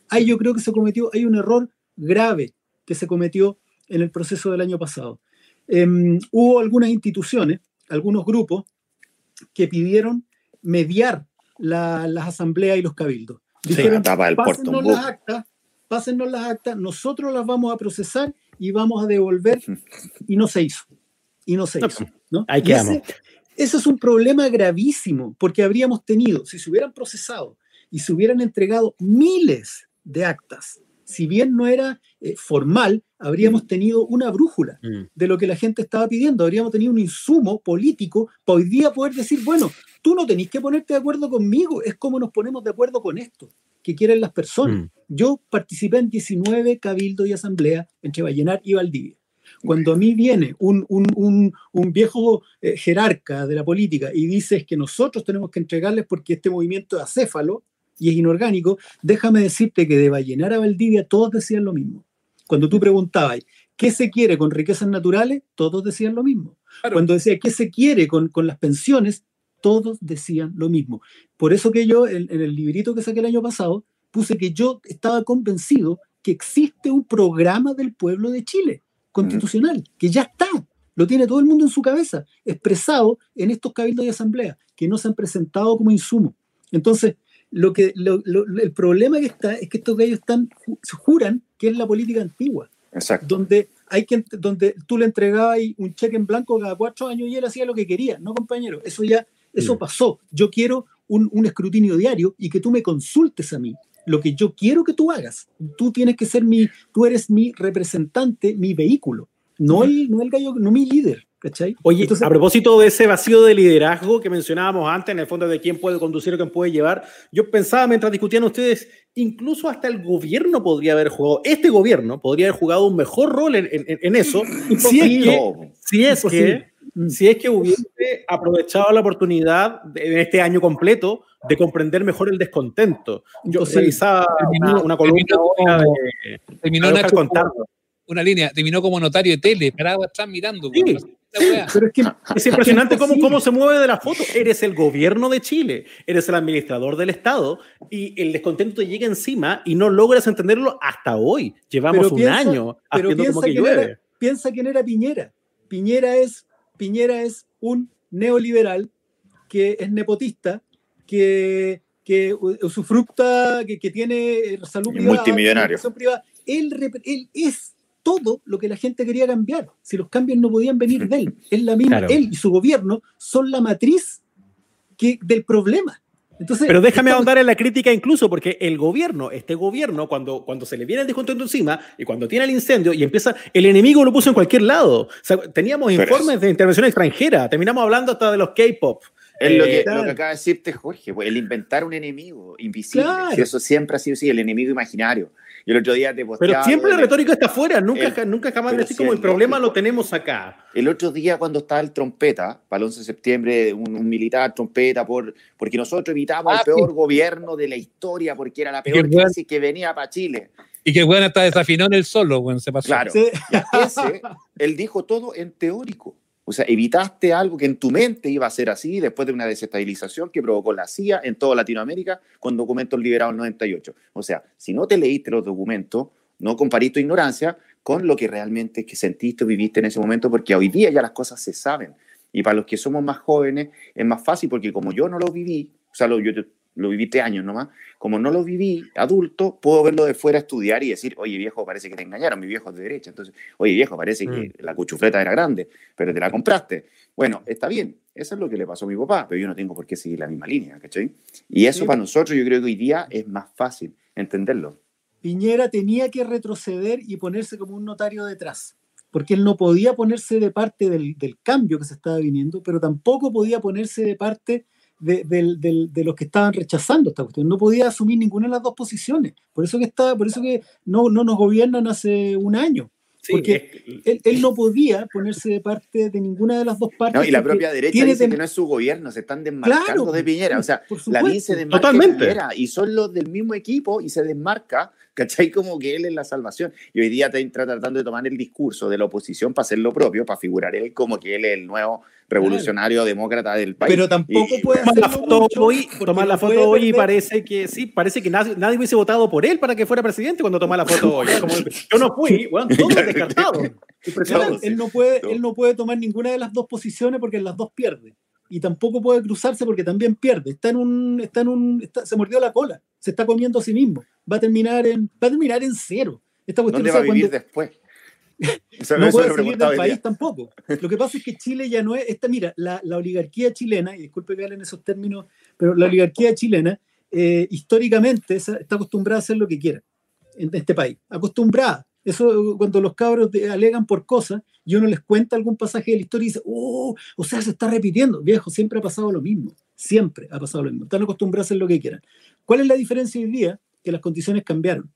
Ahí yo creo que se cometió, hay un error grave que se cometió en el proceso del año pasado. Em, hubo algunas instituciones, algunos grupos que pidieron mediar la- las asambleas y los cabildos. Dijeron, del puerto, pásennos las actas, pásennos las actas, nosotros las vamos a procesar y vamos a devolver, y no se hizo. Y no se hizo. ¿no? ahí quedamos. ese, ese es un problema gravísimo, porque habríamos tenido, si se hubieran procesado y se hubieran entregado miles de actas, si bien no era eh, formal, habríamos tenido una brújula Mm. de lo que la gente estaba pidiendo, habríamos tenido un insumo político para hoy día poder decir, bueno, tú no tenés que ponerte de acuerdo conmigo, es como nos ponemos de acuerdo con esto, que quieren las personas. Mm. Yo participé en 19 cabildos y asambleas entre Vallenar y Valdivia. Cuando a mí viene un, un- un- un viejo eh, jerarca de la política y dices que nosotros tenemos que entregarles porque este movimiento es acéfalo y es inorgánico, déjame decirte que de Vallenar a Valdivia todos decían lo mismo. Cuando tú preguntabas, ¿qué se quiere con riquezas naturales? Todos decían lo mismo. Claro. Cuando decía, ¿qué se quiere con, con las pensiones? Todos decían lo mismo. Por eso que yo, en, en el librito que saqué el año pasado, puse que yo estaba convencido que existe un programa del pueblo de Chile, constitucional, que ya está, lo tiene todo el mundo en su cabeza, expresado en estos cabildos y asambleas, que no se han presentado como insumo. Entonces, lo que, lo- lo- el problema que está es que estos gallos están, ju- juran que es la política antigua, Exacto. donde, hay que, donde tú le entregabas un cheque en blanco cada cuatro años y él hacía lo que quería. No, compañero, eso ya eso Mm. pasó. Yo quiero un, un escrutinio diario y que tú me consultes a mí lo que yo quiero que tú hagas. Tú tienes que ser mi, tú eres mi representante, mi vehículo, no el, no el gallo, no mi líder. ¿Cachai? Oye, Entonces- a propósito de ese vacío de liderazgo que mencionábamos antes, en el fondo de quién puede conducir o quién puede llevar, yo pensaba mientras discutían ustedes, incluso hasta el gobierno podría haber jugado, este gobierno podría haber jugado un mejor rol en, en- en eso, si es que, si es que, si es que hubiese aprovechado la oportunidad de, en este año completo de comprender mejor el descontento. Yo revisaba Terminó- una, una columna terminó de, Terminó Nacho una línea, terminó como notario de tele, parado atrás mirando. Sí. Pero es que Es impresionante cómo, cómo se mueve de la foto. Eres el gobierno de Chile, eres el administrador del Estado y el descontento te llega encima y no logras entenderlo hasta hoy. Llevamos Pero un piensa- año pero haciendo como piensa que quién llueve. era- piensa quién era Piñera. Piñera es, Piñera es un neoliberal que es nepotista, que, que usufructa, que, que tiene eh, salud privada, multimillonario. privada. Él es todo lo que la gente quería cambiar. Si los cambios no podían venir de él, es la misma. Claro. Él y su gobierno son la matriz que, del problema. Entonces, Pero déjame estamos- ahondar en la crítica incluso, porque el gobierno, este gobierno, cuando, cuando se le viene el descontento encima y cuando tiene el incendio y empieza, el enemigo lo puso en cualquier lado. O sea, teníamos Pero informes de intervención extranjera, terminamos hablando hasta de los K-pop. Es lo, que, Eh, lo que acaba de decirte Jorge, pues, el inventar un enemigo invisible. Claro. Si eso siempre ha sido así, el enemigo imaginario. Y el otro día te Pero posteaba siempre lo la retórica está afuera, nunca, el- nunca jamás pero sí, como el problema lo tenemos acá. El otro día cuando estaba el trompeta, para el 11 de septiembre, un, un militar trompeta, por, porque nosotros evitamos Ah, el peor gobierno de la historia, porque era la peor bueno. crisis que venía para Chile. Y que el weón hasta desafinó en el solo, weón, se pasó. Claro. Sí. Ese, él dijo todo en teórico. O sea, evitaste algo que en tu mente iba a ser así después de una desestabilización que provocó la CIA en toda Latinoamérica con documentos liberados en 98. O sea, si no te leíste los documentos, no comparís tu ignorancia con lo que realmente que sentiste o viviste en ese momento, porque hoy día ya las cosas se saben. Y para los que somos más jóvenes es más fácil, porque como yo no lo viví, o sea, yo te- lo viví tres años nomás, como no lo viví adulto, puedo verlo de fuera, estudiar y decir, oye viejo, parece que te engañaron, mi viejo es de derecha. Entonces, oye viejo, parece que la cuchufleta era grande, pero te la compraste. Bueno, está bien, eso es lo que le pasó a mi papá, pero yo no tengo por qué seguir la misma línea, ¿cachai? Y eso Sí. para nosotros yo creo que hoy día es más fácil entenderlo. Piñera tenía que retroceder y ponerse como un notario detrás, porque él no podía ponerse de parte del, del cambio que se estaba viniendo, pero tampoco podía ponerse de parte de, del- del- de los que estaban rechazando esta cuestión. No podía asumir ninguna de las dos posiciones. Por eso que, está, por eso que no, no nos gobiernan hace un año. Sí, Porque es- Él, él no podía ponerse de parte de ninguna de las dos partes. No, y la propia derecha tiene dice que no es su gobierno, se están desmarcando Claro, de Piñera. O sea, la se desmarca Totalmente. de Piñera y son los del mismo equipo y se desmarca, ¿cachai? Como que él es la salvación. Y hoy día está está tratando de tomar el discurso de la oposición para hacer lo propio, para figurar él como que él es el nuevo revolucionario demócrata del país. Pero tampoco Y- puede Tomar la foto mucho, hoy, tomar la foto hoy y parece que sí, parece que nadie, nadie hubiese votado por él para que fuera presidente cuando tomó la foto hoy. Es como, yo no fui, bueno, todo descartado. Impresionante. Todo. él no puede todo. él no puede tomar ninguna de las dos posiciones porque en las dos pierde y tampoco puede cruzarse porque también pierde está en un está en un está- se mordió la cola se está comiendo a sí mismo va a terminar en va a terminar en cero esta cuestión ¿Dónde o sea, va a vivir cuando- después? No puede salir del país tampoco. Lo que pasa es que Chile ya no es, esta, mira, la, la oligarquía chilena, y disculpe que hable en esos términos, pero la oligarquía chilena eh, históricamente está acostumbrada a hacer lo que quiera en este país, acostumbrada. Eso cuando los cabros de- alegan por cosas y uno les cuenta algún pasaje de la historia y dice, oh, o sea, se está repitiendo. Viejo, siempre ha pasado lo mismo, siempre ha pasado lo mismo. Están acostumbrados a hacer lo que quieran. ¿Cuál es la diferencia hoy día? Que las condiciones cambiaron.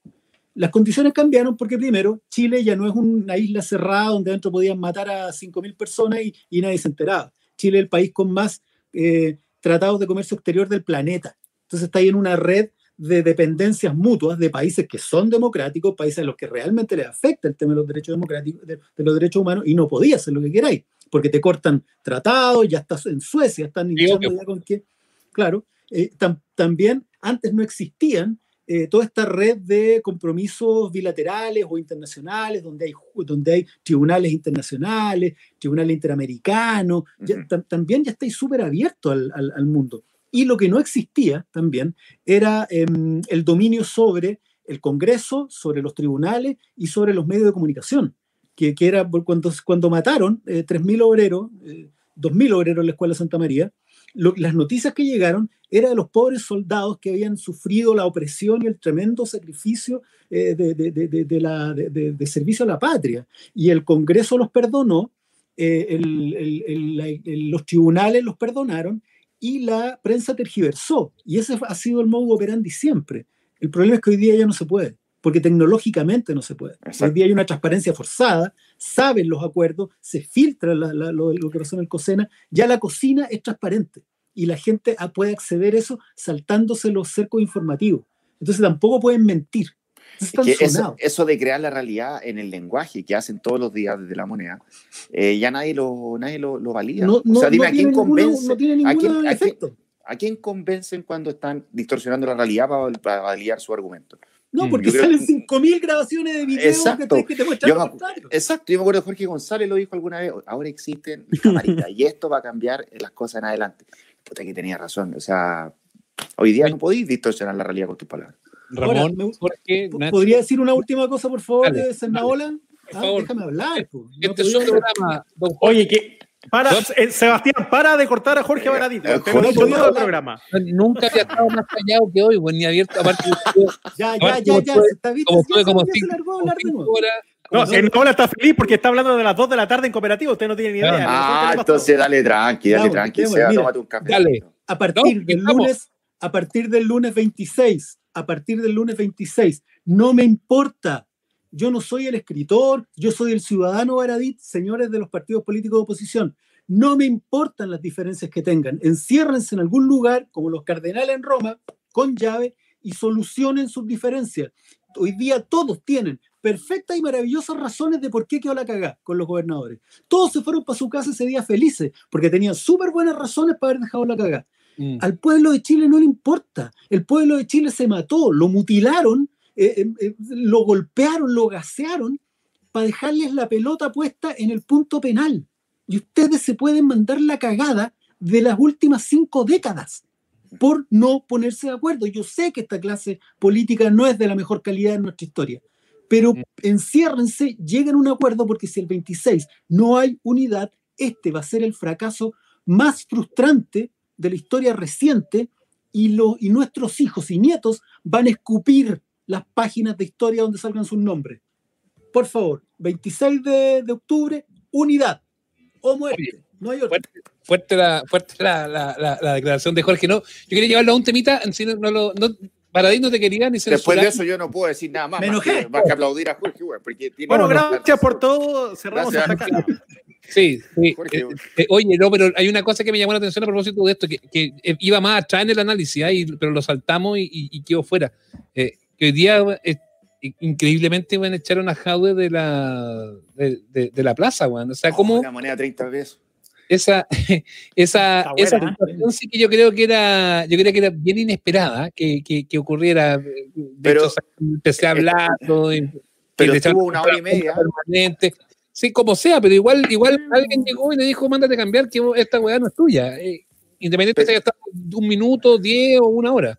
Las condiciones cambiaron porque primero Chile ya no es una isla cerrada donde adentro podían matar a 5.000 personas y, y nadie se enteraba. Chile es el país con más eh, tratados de comercio exterior del planeta. Entonces está ahí en una red de dependencias mutuas de países que son democráticos, países a los que realmente les afecta el tema de los derechos democráticos, de, de los derechos humanos, y no podía hacer lo que queráis, porque te cortan tratados, ya estás en Suecia, están iniciando ya con que, claro, eh, tam- también antes no existían eh, toda esta red de compromisos bilaterales o internacionales, donde hay, donde hay tribunales internacionales, tribunales interamericanos, ya Ujú. tam- también ya estáis súper abierto al, al- al mundo. Y lo que no existía también era em, el dominio sobre el Congreso, sobre los tribunales y sobre los medios de comunicación, que, que era cuando, cuando mataron eh, 3.000 obreros, eh, 2.000 obreros en la Escuela Santa María, lo- las noticias que llegaron eran de los pobres soldados que habían sufrido la opresión y el tremendo sacrificio eh, de, de- de- la- de- servicio a la patria. Y el Congreso los perdonó, eh, el- el- la- los tribunales los perdonaron y la prensa tergiversó. Y ese ha sido el modo operandi siempre. El problema es que hoy día ya no se puede. porque tecnológicamente no se puede. Hoy día hay una transparencia forzada, saben los acuerdos, se filtra la- la- lo, lo que pasó en el COSENA, ya la cocina es transparente y la gente puede acceder a eso saltándose los cercos informativos. Entonces tampoco pueden mentir. Es que eso, de crear la realidad en el lenguaje que hacen todos los días desde la moneda, eh, ya nadie lo, nadie lo, lo valida. No, o no- sea, dime no a quién tiene convence, a quién, a quién convencen cuando están distorsionando la realidad para, para validar su argumento. No, Mm, porque yo salen 5.000 grabaciones de videos Exacto. que te, que te muestran Yo me-. Exacto, yo me acuerdo que Jorge González lo dijo alguna vez, ahora existen camaritas y esto va a cambiar las cosas en adelante. Puta que tenía razón, o sea, hoy día no podéis distorsionar la realidad con tus palabras. Ahora, Ramón, me- Jorge, ¿Po- Nacho, ¿Podría decir una última cosa, por favor, Dale, de Cernaola? por Ah, favor. déjame hablar. po. No este es podía programa. Oye, que. Para, eh, Sebastián, para de cortar a Jorge Eh, eh, Te lo he dicho Jorge- todo el programa. Nunca había estado más callado que hoy, bueno, ni abierto. Aparte, Ya, ya, ya, como ya. está visto, como como cinco, como cinco horas. No, si Paola está feliz porque está hablando de las 2 de la tarde en cooperativa. Usted no tiene ni idea. Ah, entonces dale tranqui, dale tranqui, sea, mira. tómate un café. Dale. A partir No, del estamos. lunes, a partir del lunes 26, a partir del lunes 26, no me importa. Yo no soy el escritor, yo soy el ciudadano Baradit, señores de los partidos políticos de oposición. No me importan las diferencias que tengan. Enciérrense en algún lugar, como los cardenales en Roma, con llave y solucionen sus diferencias. Hoy día todos tienen perfectas y maravillosas razones de por qué quedó la cagada con los gobernadores. Todos se fueron para su casa ese día felices, porque tenían súper buenas razones para haber dejado la cagada. Mm. Al pueblo de Chile no le importa. El pueblo de Chile se mató, lo mutilaron, eh, eh, eh, lo golpearon, lo gasearon para dejarles la pelota puesta en el punto penal. Y ustedes se pueden mandar la cagada de las últimas cinco décadas por no ponerse de acuerdo. Yo sé que esta clase política no es de la mejor calidad en nuestra historia, pero enciérrense, lleguen a un acuerdo porque si el 26 no hay unidad, este va a ser el fracaso más frustrante de la historia reciente y, lo, y nuestros hijos y nietos van a escupir las páginas de historia donde salgan sus nombres. Por favor, 26 de, de octubre, unidad o muerte. No hay otra. Fuerte, fuerte la, fuerte la, la, la, la declaración de Jorge. No, yo quería llevarlo a un temita. si no, no lo, no, Paradis no te quería ni censurar. Después de eso yo no puedo decir nada más, Me más que, enojé. más que aplaudir a Jorge, güey, porque tiene Bueno, gracias por todo. Cerramos Gracias. hasta acá. Sí, sí. Jorge, Eh, eh, oye, no, pero hay una cosa que me llamó la atención a propósito de esto, que, que, eh, iba más atrás en el análisis, y- pero lo saltamos y, y- y quedó fuera. Eh, que hoy día, eh, increíblemente, van a echar una Jaude de la, de, de- de la plaza, weón. O sea, Oh, como Una moneda de 30 pesos. esa, esa, esa ¿eh? situación sí que yo creo que era, yo creo que era bien inesperada que, que, que ocurriera. De Pero- hecho, empecé a hablar, todo, y- Pero estuvo una hora y media. permanente. Sí, como sea, pero igual, igual alguien llegó y le dijo, mándate a cambiar, que esta weá no es tuya. Eh, independiente de si haya estado un minuto, diez o una hora.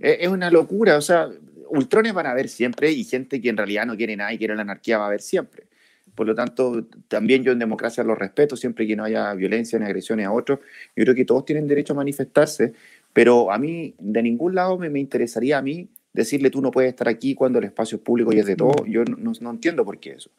Es, es una locura, o sea, ultrones van a haber siempre y gente que en realidad no quiere nada y quiere la anarquía va a haber siempre. Por lo tanto, también yo en democracia los respeto, siempre que no haya violencia ni agresiones a otros. Yo creo que todos tienen derecho a manifestarse, pero a mí, de ningún lado me, me interesaría a mí decirle tú no puedes estar aquí cuando el espacio es público y es de todo. Yo no, no- entiendo por qué eso.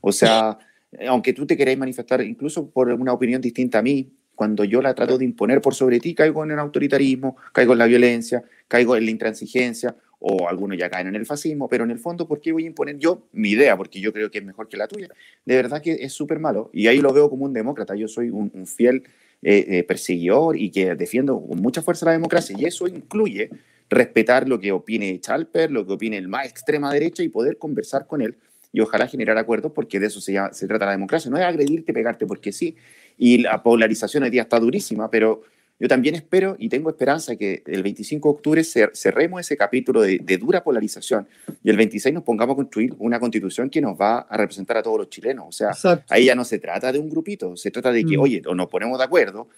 O sea, aunque tú te queráis manifestar incluso por una opinión distinta a mí, cuando yo la trato de imponer por sobre ti, caigo en el autoritarismo, caigo en la violencia, caigo en la intransigencia, o algunos ya caen en el fascismo, pero en el fondo, ¿por qué voy a imponer yo mi idea? Porque yo creo que es mejor que la tuya. De verdad que es súper malo. Y ahí lo veo como un demócrata. Yo soy un, un fiel eh, eh, perseguidor y que defiendo con mucha fuerza la democracia. Y eso incluye respetar lo que opine Chalper, lo que opine el más extrema derecha y poder conversar con él y ojalá generar acuerdos porque de eso se, llama- se trata la democracia. No es agredirte, pegarte porque sí. Y la polarización hoy día está durísima, pero yo también espero y tengo esperanza que el 25 de octubre cer- cerremos ese capítulo de, de dura polarización y el 26 nos pongamos a construir una constitución que nos va a representar a todos los chilenos. O sea, Exacto. ahí ya no se trata de un grupito, se trata de que, Mm. oye, o nos ponemos de acuerdo,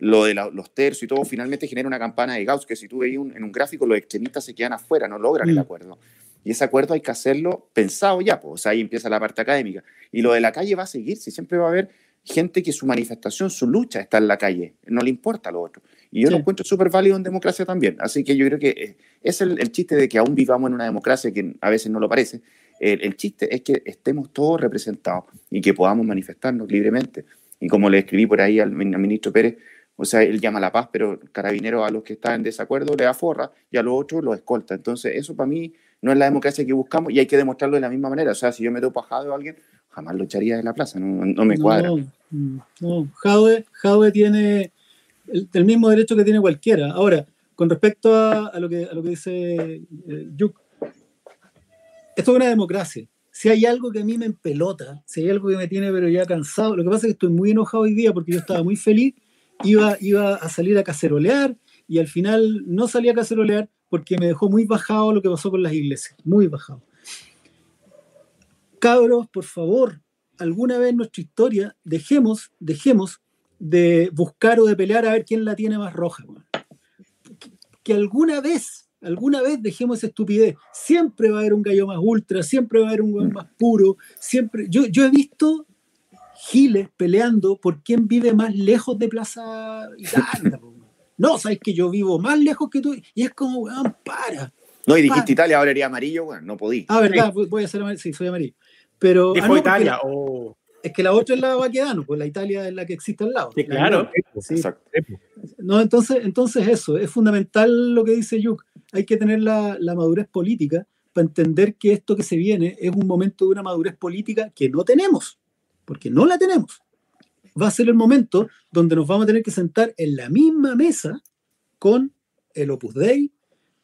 lo de la- los tercios y todo finalmente genera una campana de Gauss, que si tú veis un- en un gráfico, los extremistas se quedan afuera, no logran el Mm. acuerdo. Y ese acuerdo hay que hacerlo pensado ya, pues, o sea, ahí empieza la parte académica. Y lo de la calle va a seguir, si siempre va a haber gente que su manifestación, su lucha está en la calle, no le importa lo otro. Y yo Sí. lo encuentro súper válido en democracia también. Así que yo creo que eh, es el, el chiste de que aún vivamos en una democracia que a veces no lo parece. El, el chiste es que estemos todos representados y que podamos manifestarnos libremente. Y como le escribí por ahí al, al ministro Pérez, o sea, él llama a la paz, pero carabinero a los que están en desacuerdo le da forra y a los otros los escolta. Entonces, eso para mí no es la democracia que buscamos y hay que demostrarlo de la misma manera. O sea, si yo me topo a alguien, jamás lo echaría de la plaza, no, no me cuadra. No, mm, no. Jadwe, Jadwe tiene el, el mismo derecho que tiene cualquiera. Ahora, con respecto a, a lo, que, a lo que dice eh, Yuk, esto es una democracia. Si hay algo que a mí me empelota, si hay algo que me tiene pero ya cansado, lo que pasa es que estoy muy enojado hoy día porque yo estaba muy feliz, iba, iba a salir a cacerolear y al final no salí a cacerolear porque me dejó muy bajado lo que pasó con las iglesias, muy bajado. Cabros, por favor, alguna vez en nuestra historia dejemos, dejemos de buscar o de pelear a ver quién la tiene más roja. weón. Que, que alguna vez, alguna vez dejemos esa estupidez. Siempre va a haber un gallo más ultra, siempre va a haber un weón más puro, siempre. Yo, yo he visto giles peleando por quién vive más lejos de Plaza Italia. weón. no, sabes que yo vivo más lejos que tú. Y es como, weón, para. No, y dijiste para. Italia, ahora haría amarillo, bueno, no podí. Ah, verdad, voy- voy a ser amarillo. Sí, soy amarillo. Pero. ah, Dijo no, porque Italia. la-. Es que la otra es la Baquedano, pues la Italia es la que existe al lado. Sí, claro. Sí. Exacto. No, entonces, entonces eso, es fundamental lo que dice Yuk. Hay que tener la, la madurez política para entender que esto que se viene es un momento de una madurez política que no tenemos, porque no la tenemos. Va a ser el momento donde nos vamos a tener que sentar en la misma mesa con el Opus Dei,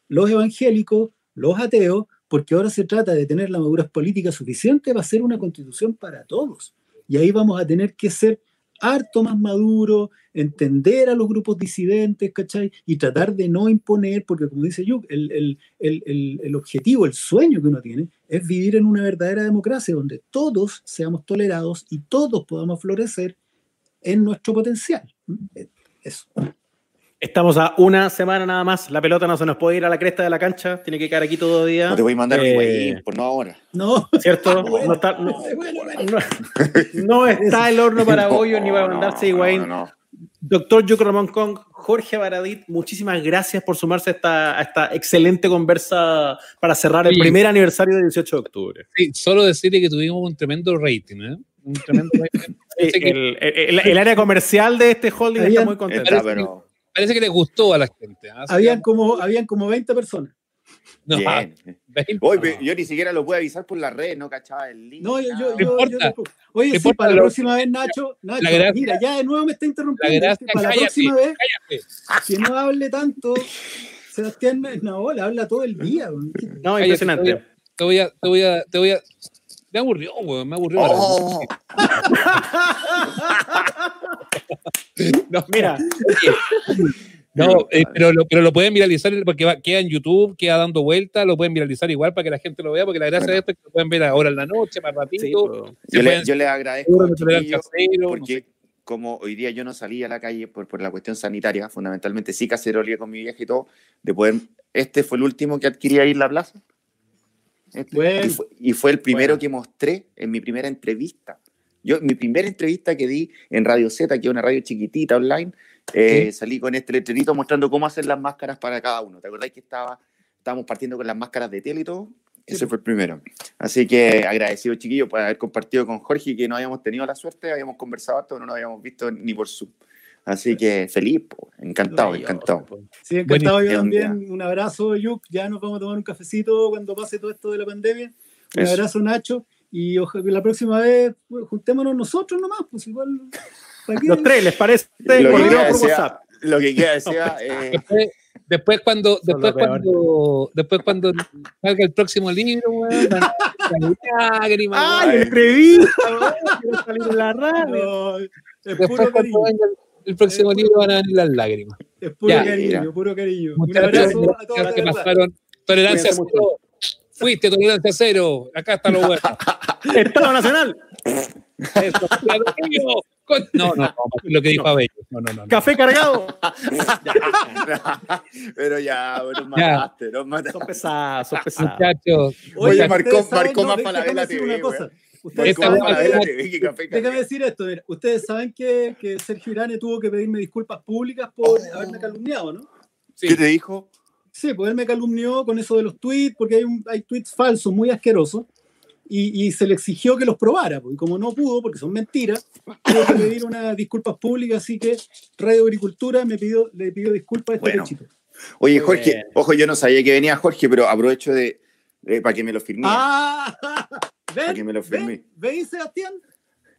los evangélicos, los ateos, porque ahora se trata de tener la madurez política suficiente para hacer una constitución para todos. Y ahí vamos a tener que ser harto más maduros, entender a los grupos disidentes, ¿cachai? Y tratar de no imponer, porque como dice Yuk, el, el, el, el, objetivo, el sueño que uno tiene es vivir en una verdadera democracia donde todos seamos tolerados y todos podamos florecer en nuestro potencial. ¿Mm? Eso. Estamos a una semana nada más. La pelota no se nos puede ir a la cresta de la cancha. Tiene que quedar aquí todo día. No te voy a mandar Eh, por no ahora. No, ¿Cierto? bueno. No está, no, no- no está el horno para bollo ni para mandarse no, Higuaín. no, no. Doctor Yuko Ramón Kong, Jorge Baradit, muchísimas gracias por sumarse a esta, a esta excelente conversa para cerrar el primer aniversario del 18 de octubre. Sí, solo decirle que tuvimos un tremendo rating, ¿eh? Un tremendo rating. Sí, el, el- el área comercial de este holding está muy contento. Está, pero parece que le gustó a la gente. Así Habían como, habían como 20 personas. no, bien. 20. Oye, yo ni siquiera lo pude avisar por la red, no cachaba el link. No, yo, yo, yo- importa. yo tampoco. Oye, sí, importa para la lo- próxima vez, Nacho, Nacho, La gracia- mira, ya de nuevo me está La interrumpiendo. gracia, para la próxima vez, cállate. que no hable tanto, Sebastián no, le habla todo el día. No, impresionante. Te voy a, te voy a, te voy a. Me aburrió, weón, me aburrió. Oh, No, Mira, No, eh, pero, lo, pero lo pueden viralizar porque va- queda en YouTube, queda dando vueltas, lo pueden viralizar igual para que la gente lo vea, porque la gracia Bueno. de esto es que lo pueden ver ahora en la noche, más ratito. sí, yo, le, pueden- yo le agradezco, seguro de tolerancia chiquillos, cero, no porque sé. como hoy día yo no salí a la calle por, por la cuestión sanitaria, fundamentalmente sí cacerolía con mi vieja y todo, de poder, este fue el último que adquirí ahí en la plaza. Este, Bueno. y, fue, y fue el primero Bueno. que mostré en mi primera entrevista. Yo, mi primera entrevista que di en Radio Z, que es una radio chiquitita online, eh, salí con este letrerito mostrando cómo hacer las máscaras para cada uno. ¿Te acordás que estaba, estábamos partiendo con las máscaras de tele y todo? Ese fue el primero. Así que agradecido, chiquillos, por haber compartido con Jorge, que no habíamos tenido la suerte, habíamos conversado harto, no nos habíamos visto ni por Zoom. Así que feliz, po, encantado, encantado. po. Sí, encantado yo también. Un abrazo, Yuk. Ya nos vamos a tomar un cafecito cuando pase todo esto de la pandemia. Un Eso. abrazo, Nacho. Y ojalá que la próxima vez pues, juntémonos nosotros nomás, pues igual. ¿para qué? Los tres, ¿les parece? Lo que queda. Lo que sea, eh, Después, después cuando, después cuando, después cuando salga el próximo libro, weón, lágrimas, ¡Ay, entrevista! Quiero salir en la radio. No, es Después cuando venga el, próximo Es libro van a venir las lágrimas. Es puro Ya, cariño, mira. puro cariño. Un Muchas gracias abrazo a todos. gracias que pasaron. Tolerancia cero. Fuiste tolerancia cero. Acá está lo bueno. Estado Nacional, Eso. Con- No, no, no, lo que dijo Abello. No, no, no. no. café cargado. pero ya, nos Ya. mataste, nos mataste. Son pesados, son pesados. Muchachos, Oye, marcó- saben- marcó más Falabella decir TV. Ustedes saben Déjame decir esto, mira, ustedes saben que, que Sergio Irane tuvo que pedirme disculpas públicas por haberme calumniado, ¿no? sí. ¿Qué te dijo? Sí, pues él me calumnió con eso de los tweets, porque hay, un- hay tweets falsos, muy asquerosos, y, y se le exigió que los probara, pues, y como no pudo, porque son mentiras, tuvo que pedir unas disculpas públicas, así que Radio Agricultura me pidió, le pidió disculpas a este Bueno. pechito. Oye, Jorge, bien. ojo, yo no sabía que venía Jorge, pero aprovecho de, Eh, para que me lo firmé. Ah, para que ven, me lo firmé. ven, ¿veis, Sebastián?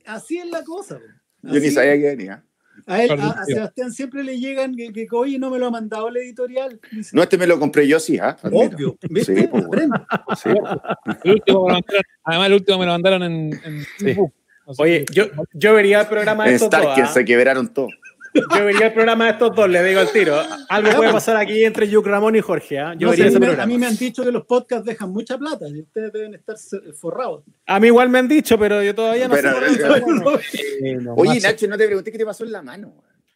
Así es la cosa. Yo ni sabía que venía. A, él- a-. Sebastián siempre le llegan que, que oye, no me lo ha mandado el editorial. Dice, No, este me lo compré yo, sí, ¿ah? Obvio, ¿viste? Sí, pues, bueno. Aprende. Sí, pues. El último me lo mandaron- además, el último me lo mandaron en, en Oye, que- yo, yo vería el programa de En estos dos. Starker ¿ah? se quebraron todos. Yo vería el programa de estos dos, le digo al tiro. Algo puede pasar aquí entre Yuk Ramón y Jorge. ¿ah? Yo No sé, vería a, ese mí me, a programa. mí me han dicho que los podcasts dejan mucha plata y ustedes deben estar forrados. A mí igual me han dicho, pero yo todavía no Pero, sé. por eh. No, Eh, no, Oye, Nacho, no te pregunté qué te pasó en la mano.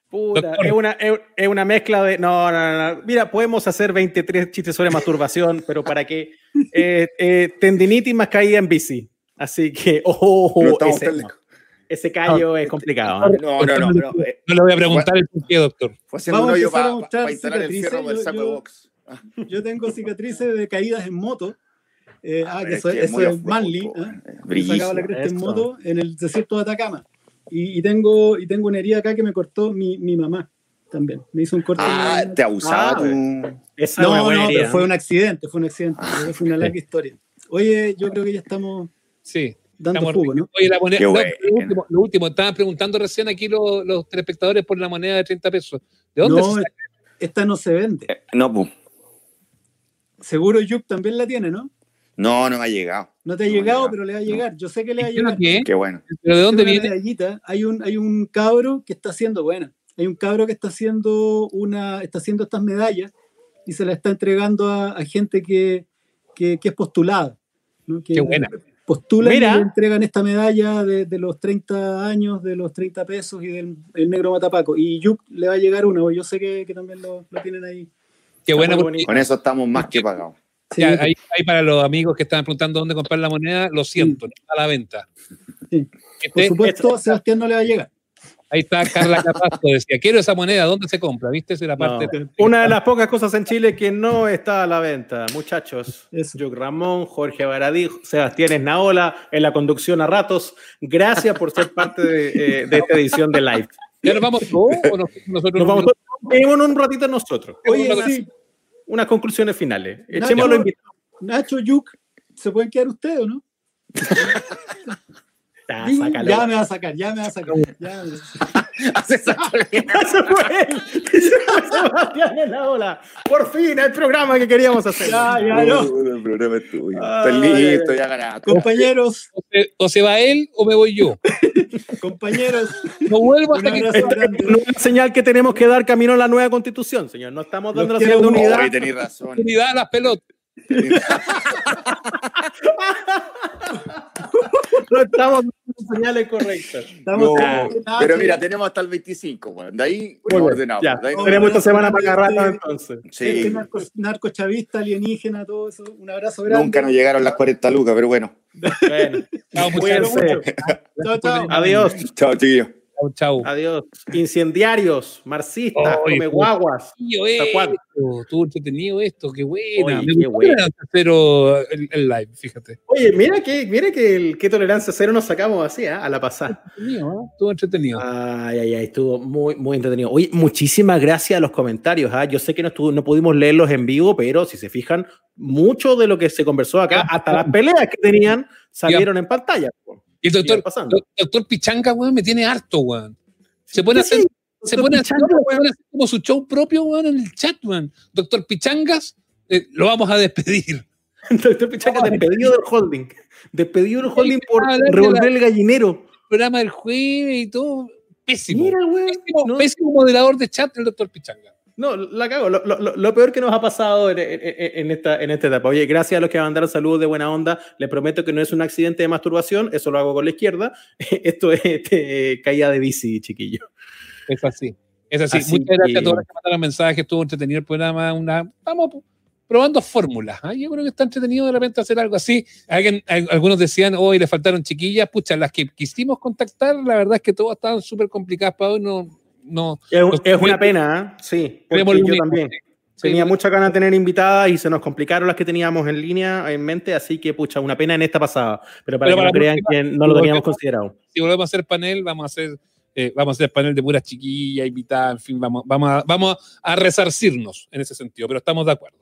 Puta, es una, es, es una mezcla de. No, no, no, no. Mira, podemos hacer 23 chistes sobre masturbación, pero para qué. Eh, eh, tendinitis más caída en bici. Así que, oh, No estamos ese, tan no. lejos. Ese callo es complicado. ¿ah? No, no, no. no, eh, No le voy a preguntar el por qué, doctor. Fue haciendo un Vamos a hoyo empezar a para mostrar el cicatrices, el yo- saco yo- de box. Yo tengo cicatrices de caídas en moto. Eh, ah, pero que es eso, que es eso es manly. po, ¿eh? eh, sacaba la cresta en moto en el desierto de Atacama. Y, y tengo, y tengo una herida acá que me cortó mi, mi mamá también. Me hizo un corte. Ah, en te abusaba Ah, tu. Esa es no, no, pero herida. fue un accidente, fue un accidente. Ah, fue una larga historia. Oye, yo creo que ya estamos Sí. Dando jugo, ¿no? Oye, la moneda. No, lo, último, lo último, estaban preguntando recién aquí los, los telespectadores por la moneda de 30 pesos. ¿De dónde No, se saca? esta no se vende. No, pues. Seguro Yuk también la tiene, ¿no? No, no me ha llegado. No te ha No, llegado, pero le va a llegar. Yo sé que le va a ¿Y qué es lo llegar. Qué bueno. ¿Pero de dónde viene? medallita. Hay un, hay un cabro que está haciendo, bueno, hay un cabro que está haciendo una, está haciendo estas medallas y se las está entregando a, a gente que, que, que es postulada. ¿no? Que Qué buena. Postulan Mira. y le entregan esta medalla de, de los 30 años, de los 30 pesos y del el negro matapaco. Y Yuk le va a llegar una, o yo sé que, que también lo, lo tienen ahí. Qué bonito. Con eso estamos más que pagados. Sí, ya, ahí, ahí para los amigos que estaban preguntando dónde comprar la moneda, lo siento, no está a la venta. Sí. Este- por supuesto, Sebastián no le va a llegar. Ahí está Carla Capasco, decía, quiero esa moneda, ¿dónde se compra? ¿Viste? Esa es la No. parte. Una de las pocas cosas en Chile que no está a la venta, muchachos. Yuk Ramón, Jorge Baradí, Sebastián Esnaola, en la conducción a ratos. Gracias por ser parte de, eh, de esta edición de Live. ¿Ya nos vamos todos o nos- nosotros Nos vamos quedémonos un ratito nosotros. Oye, unas, sí, unas conclusiones finales. Nacho. Echémoslo invitado. Nacho, Yuk, ¿se pueden quedar ustedes o no? Sácalo. ya me va a sacar, ya me va a sacar. Ya me- Eso fue él. Sebastián Esnaola. Por fin el programa que queríamos hacer. Ya, ya, no. El programa es tuyo. Ay, Estás listo, ya ganaste. Compañeros, O se, o se va él o me voy yo. compañeros, No vuelvo hasta que. No es una señal que tenemos que dar camino a la nueva constitución, señor. No estamos dando la señal de unidad. Hoy razón. unidad a las pelotas. No estamos dando señales correctas. Estamos No, pero mira, tenemos hasta el 25, weón. De ahí Muy bien, ordenamos. ya. De ahí- Tenemos esta semana para agarrar Este- entonces. Este Sí, narco, narcochavista, alienígena, todo eso. Un abrazo grande. nunca nos llegaron las 40 lucas, pero bueno. Bueno, Chao, chao. Adiós. Chao, chiquillos. Chao, chao. Adiós. Incendiarios, marxistas, Ay, come guaguas. Tío, ¿Hasta cuándo? esto, Estuvo entretenido esto, qué buena. Oye, Me qué gustó bueno. el el, live, fíjate. Oye, mira que, mira que el qué tolerancia cero nos sacamos así, ¿ah? a la pasada. Entretenido, ¿eh? Estuvo entretenido. Ay, ay, ay, estuvo muy, muy entretenido. Oye, muchísimas gracias a los comentarios. ¿ah? Yo sé que no, estuvo- no pudimos leerlos en vivo, pero si se fijan, mucho de lo que se conversó acá, hasta las peleas que tenían, salieron en pantalla. Y el doctor, doctor Pichanga, weón, me tiene harto, weón. Se pone a hacer, se pone a como su show propio, weón, en el chat, weón. Doctor Pichangas, eh, lo vamos a despedir. Doctor Pichanga, despedido del holding. Despedido del holding por revolver el gallinero. Programa del jueves y todo. Pésimo. Mira, güey. pésimo, no, pésimo moderador de chat el doctor Pichanga. No, la cago. Lo, lo- lo peor que nos ha pasado en, en- en esta, en esta etapa. Oye, gracias a los que mandaron saludos de buena onda. Les prometo que no es un accidente de masturbación. Eso lo hago con la izquierda. Esto es este, caída de bici, chiquillo. Es así. Es así. Así Muchas gracias que- a todos los que mandaron mensajes. Estuvo entretenido el programa. Una, estamos probando fórmulas. ¿ah? Yo creo que está entretenido de repente hacer algo así. Alguien, al- algunos decían, hoy le faltaron chiquillas. Pucha, las que quisimos contactar, la verdad es que todas estaban súper complicadas para hoy. No, no, Es, Los- es una pena, ¿eh? sí. porque yo también. Tenía sí. mucha ganas de tener invitadas y se nos complicaron las que teníamos en línea, en mente, así que, pucha, una pena en esta pasada. Pero para Pero que para no crean que no lo teníamos considerado. si volvemos a hacer panel, vamos a hacer, eh, vamos a hacer panel de puras chiquillas, invitadas, en fin, vamos, vamos, a, vamos a resarcirnos en ese sentido, pero estamos de acuerdo.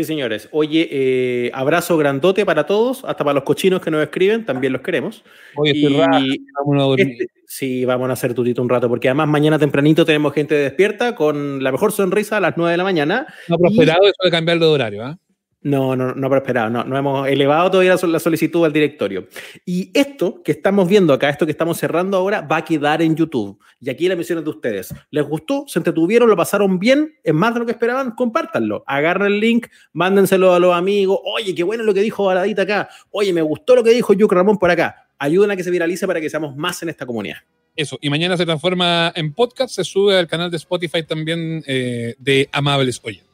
Sí, señores. Oye, eh, abrazo grandote para todos, hasta para los cochinos que nos escriben, también los queremos. Oye, Y vámonos a dormir. este- sí, vamos a hacer tutito un rato, porque además mañana tempranito tenemos gente despierta con la mejor sonrisa a las 9 de la mañana. No ha prosperado eso de cambiarlo de horario, ¿ah? No, no, no prosperado, no, no hemos elevado todavía la sol- la solicitud al directorio. Y esto que estamos viendo acá, esto que estamos cerrando ahora, va a quedar en YouTube. Y aquí la misión es de ustedes. ¿Les gustó? ¿Se entretuvieron? ¿Lo pasaron bien? ¿Es más de lo que esperaban? Compártanlo. Agarren el link, mándenselo a los amigos. Oye, qué bueno lo que dijo Baradita acá. Oye, me gustó lo que dijo Yuc Ramón por acá. Ayuden a que se viralice para que seamos más en esta comunidad. Eso. Y mañana se transforma en podcast, se sube al canal de Spotify también eh, de Amables Oyentes.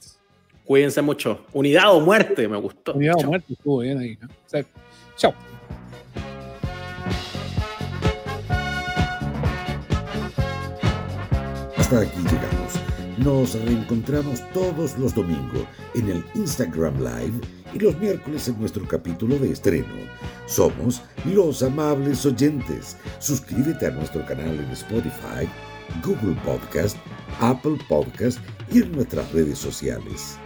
Cuídense mucho. Unidad o muerte, me gustó. Unidad o muerte, estuvo bien ahí. ¿no? O sea, chao. Hasta aquí llegamos. Nos reencontramos todos los domingos en el Instagram Live y los miércoles en nuestro capítulo de estreno. Somos los amables oyentes. Suscríbete a nuestro canal en Spotify, Google Podcast, Apple Podcast y en nuestras redes sociales.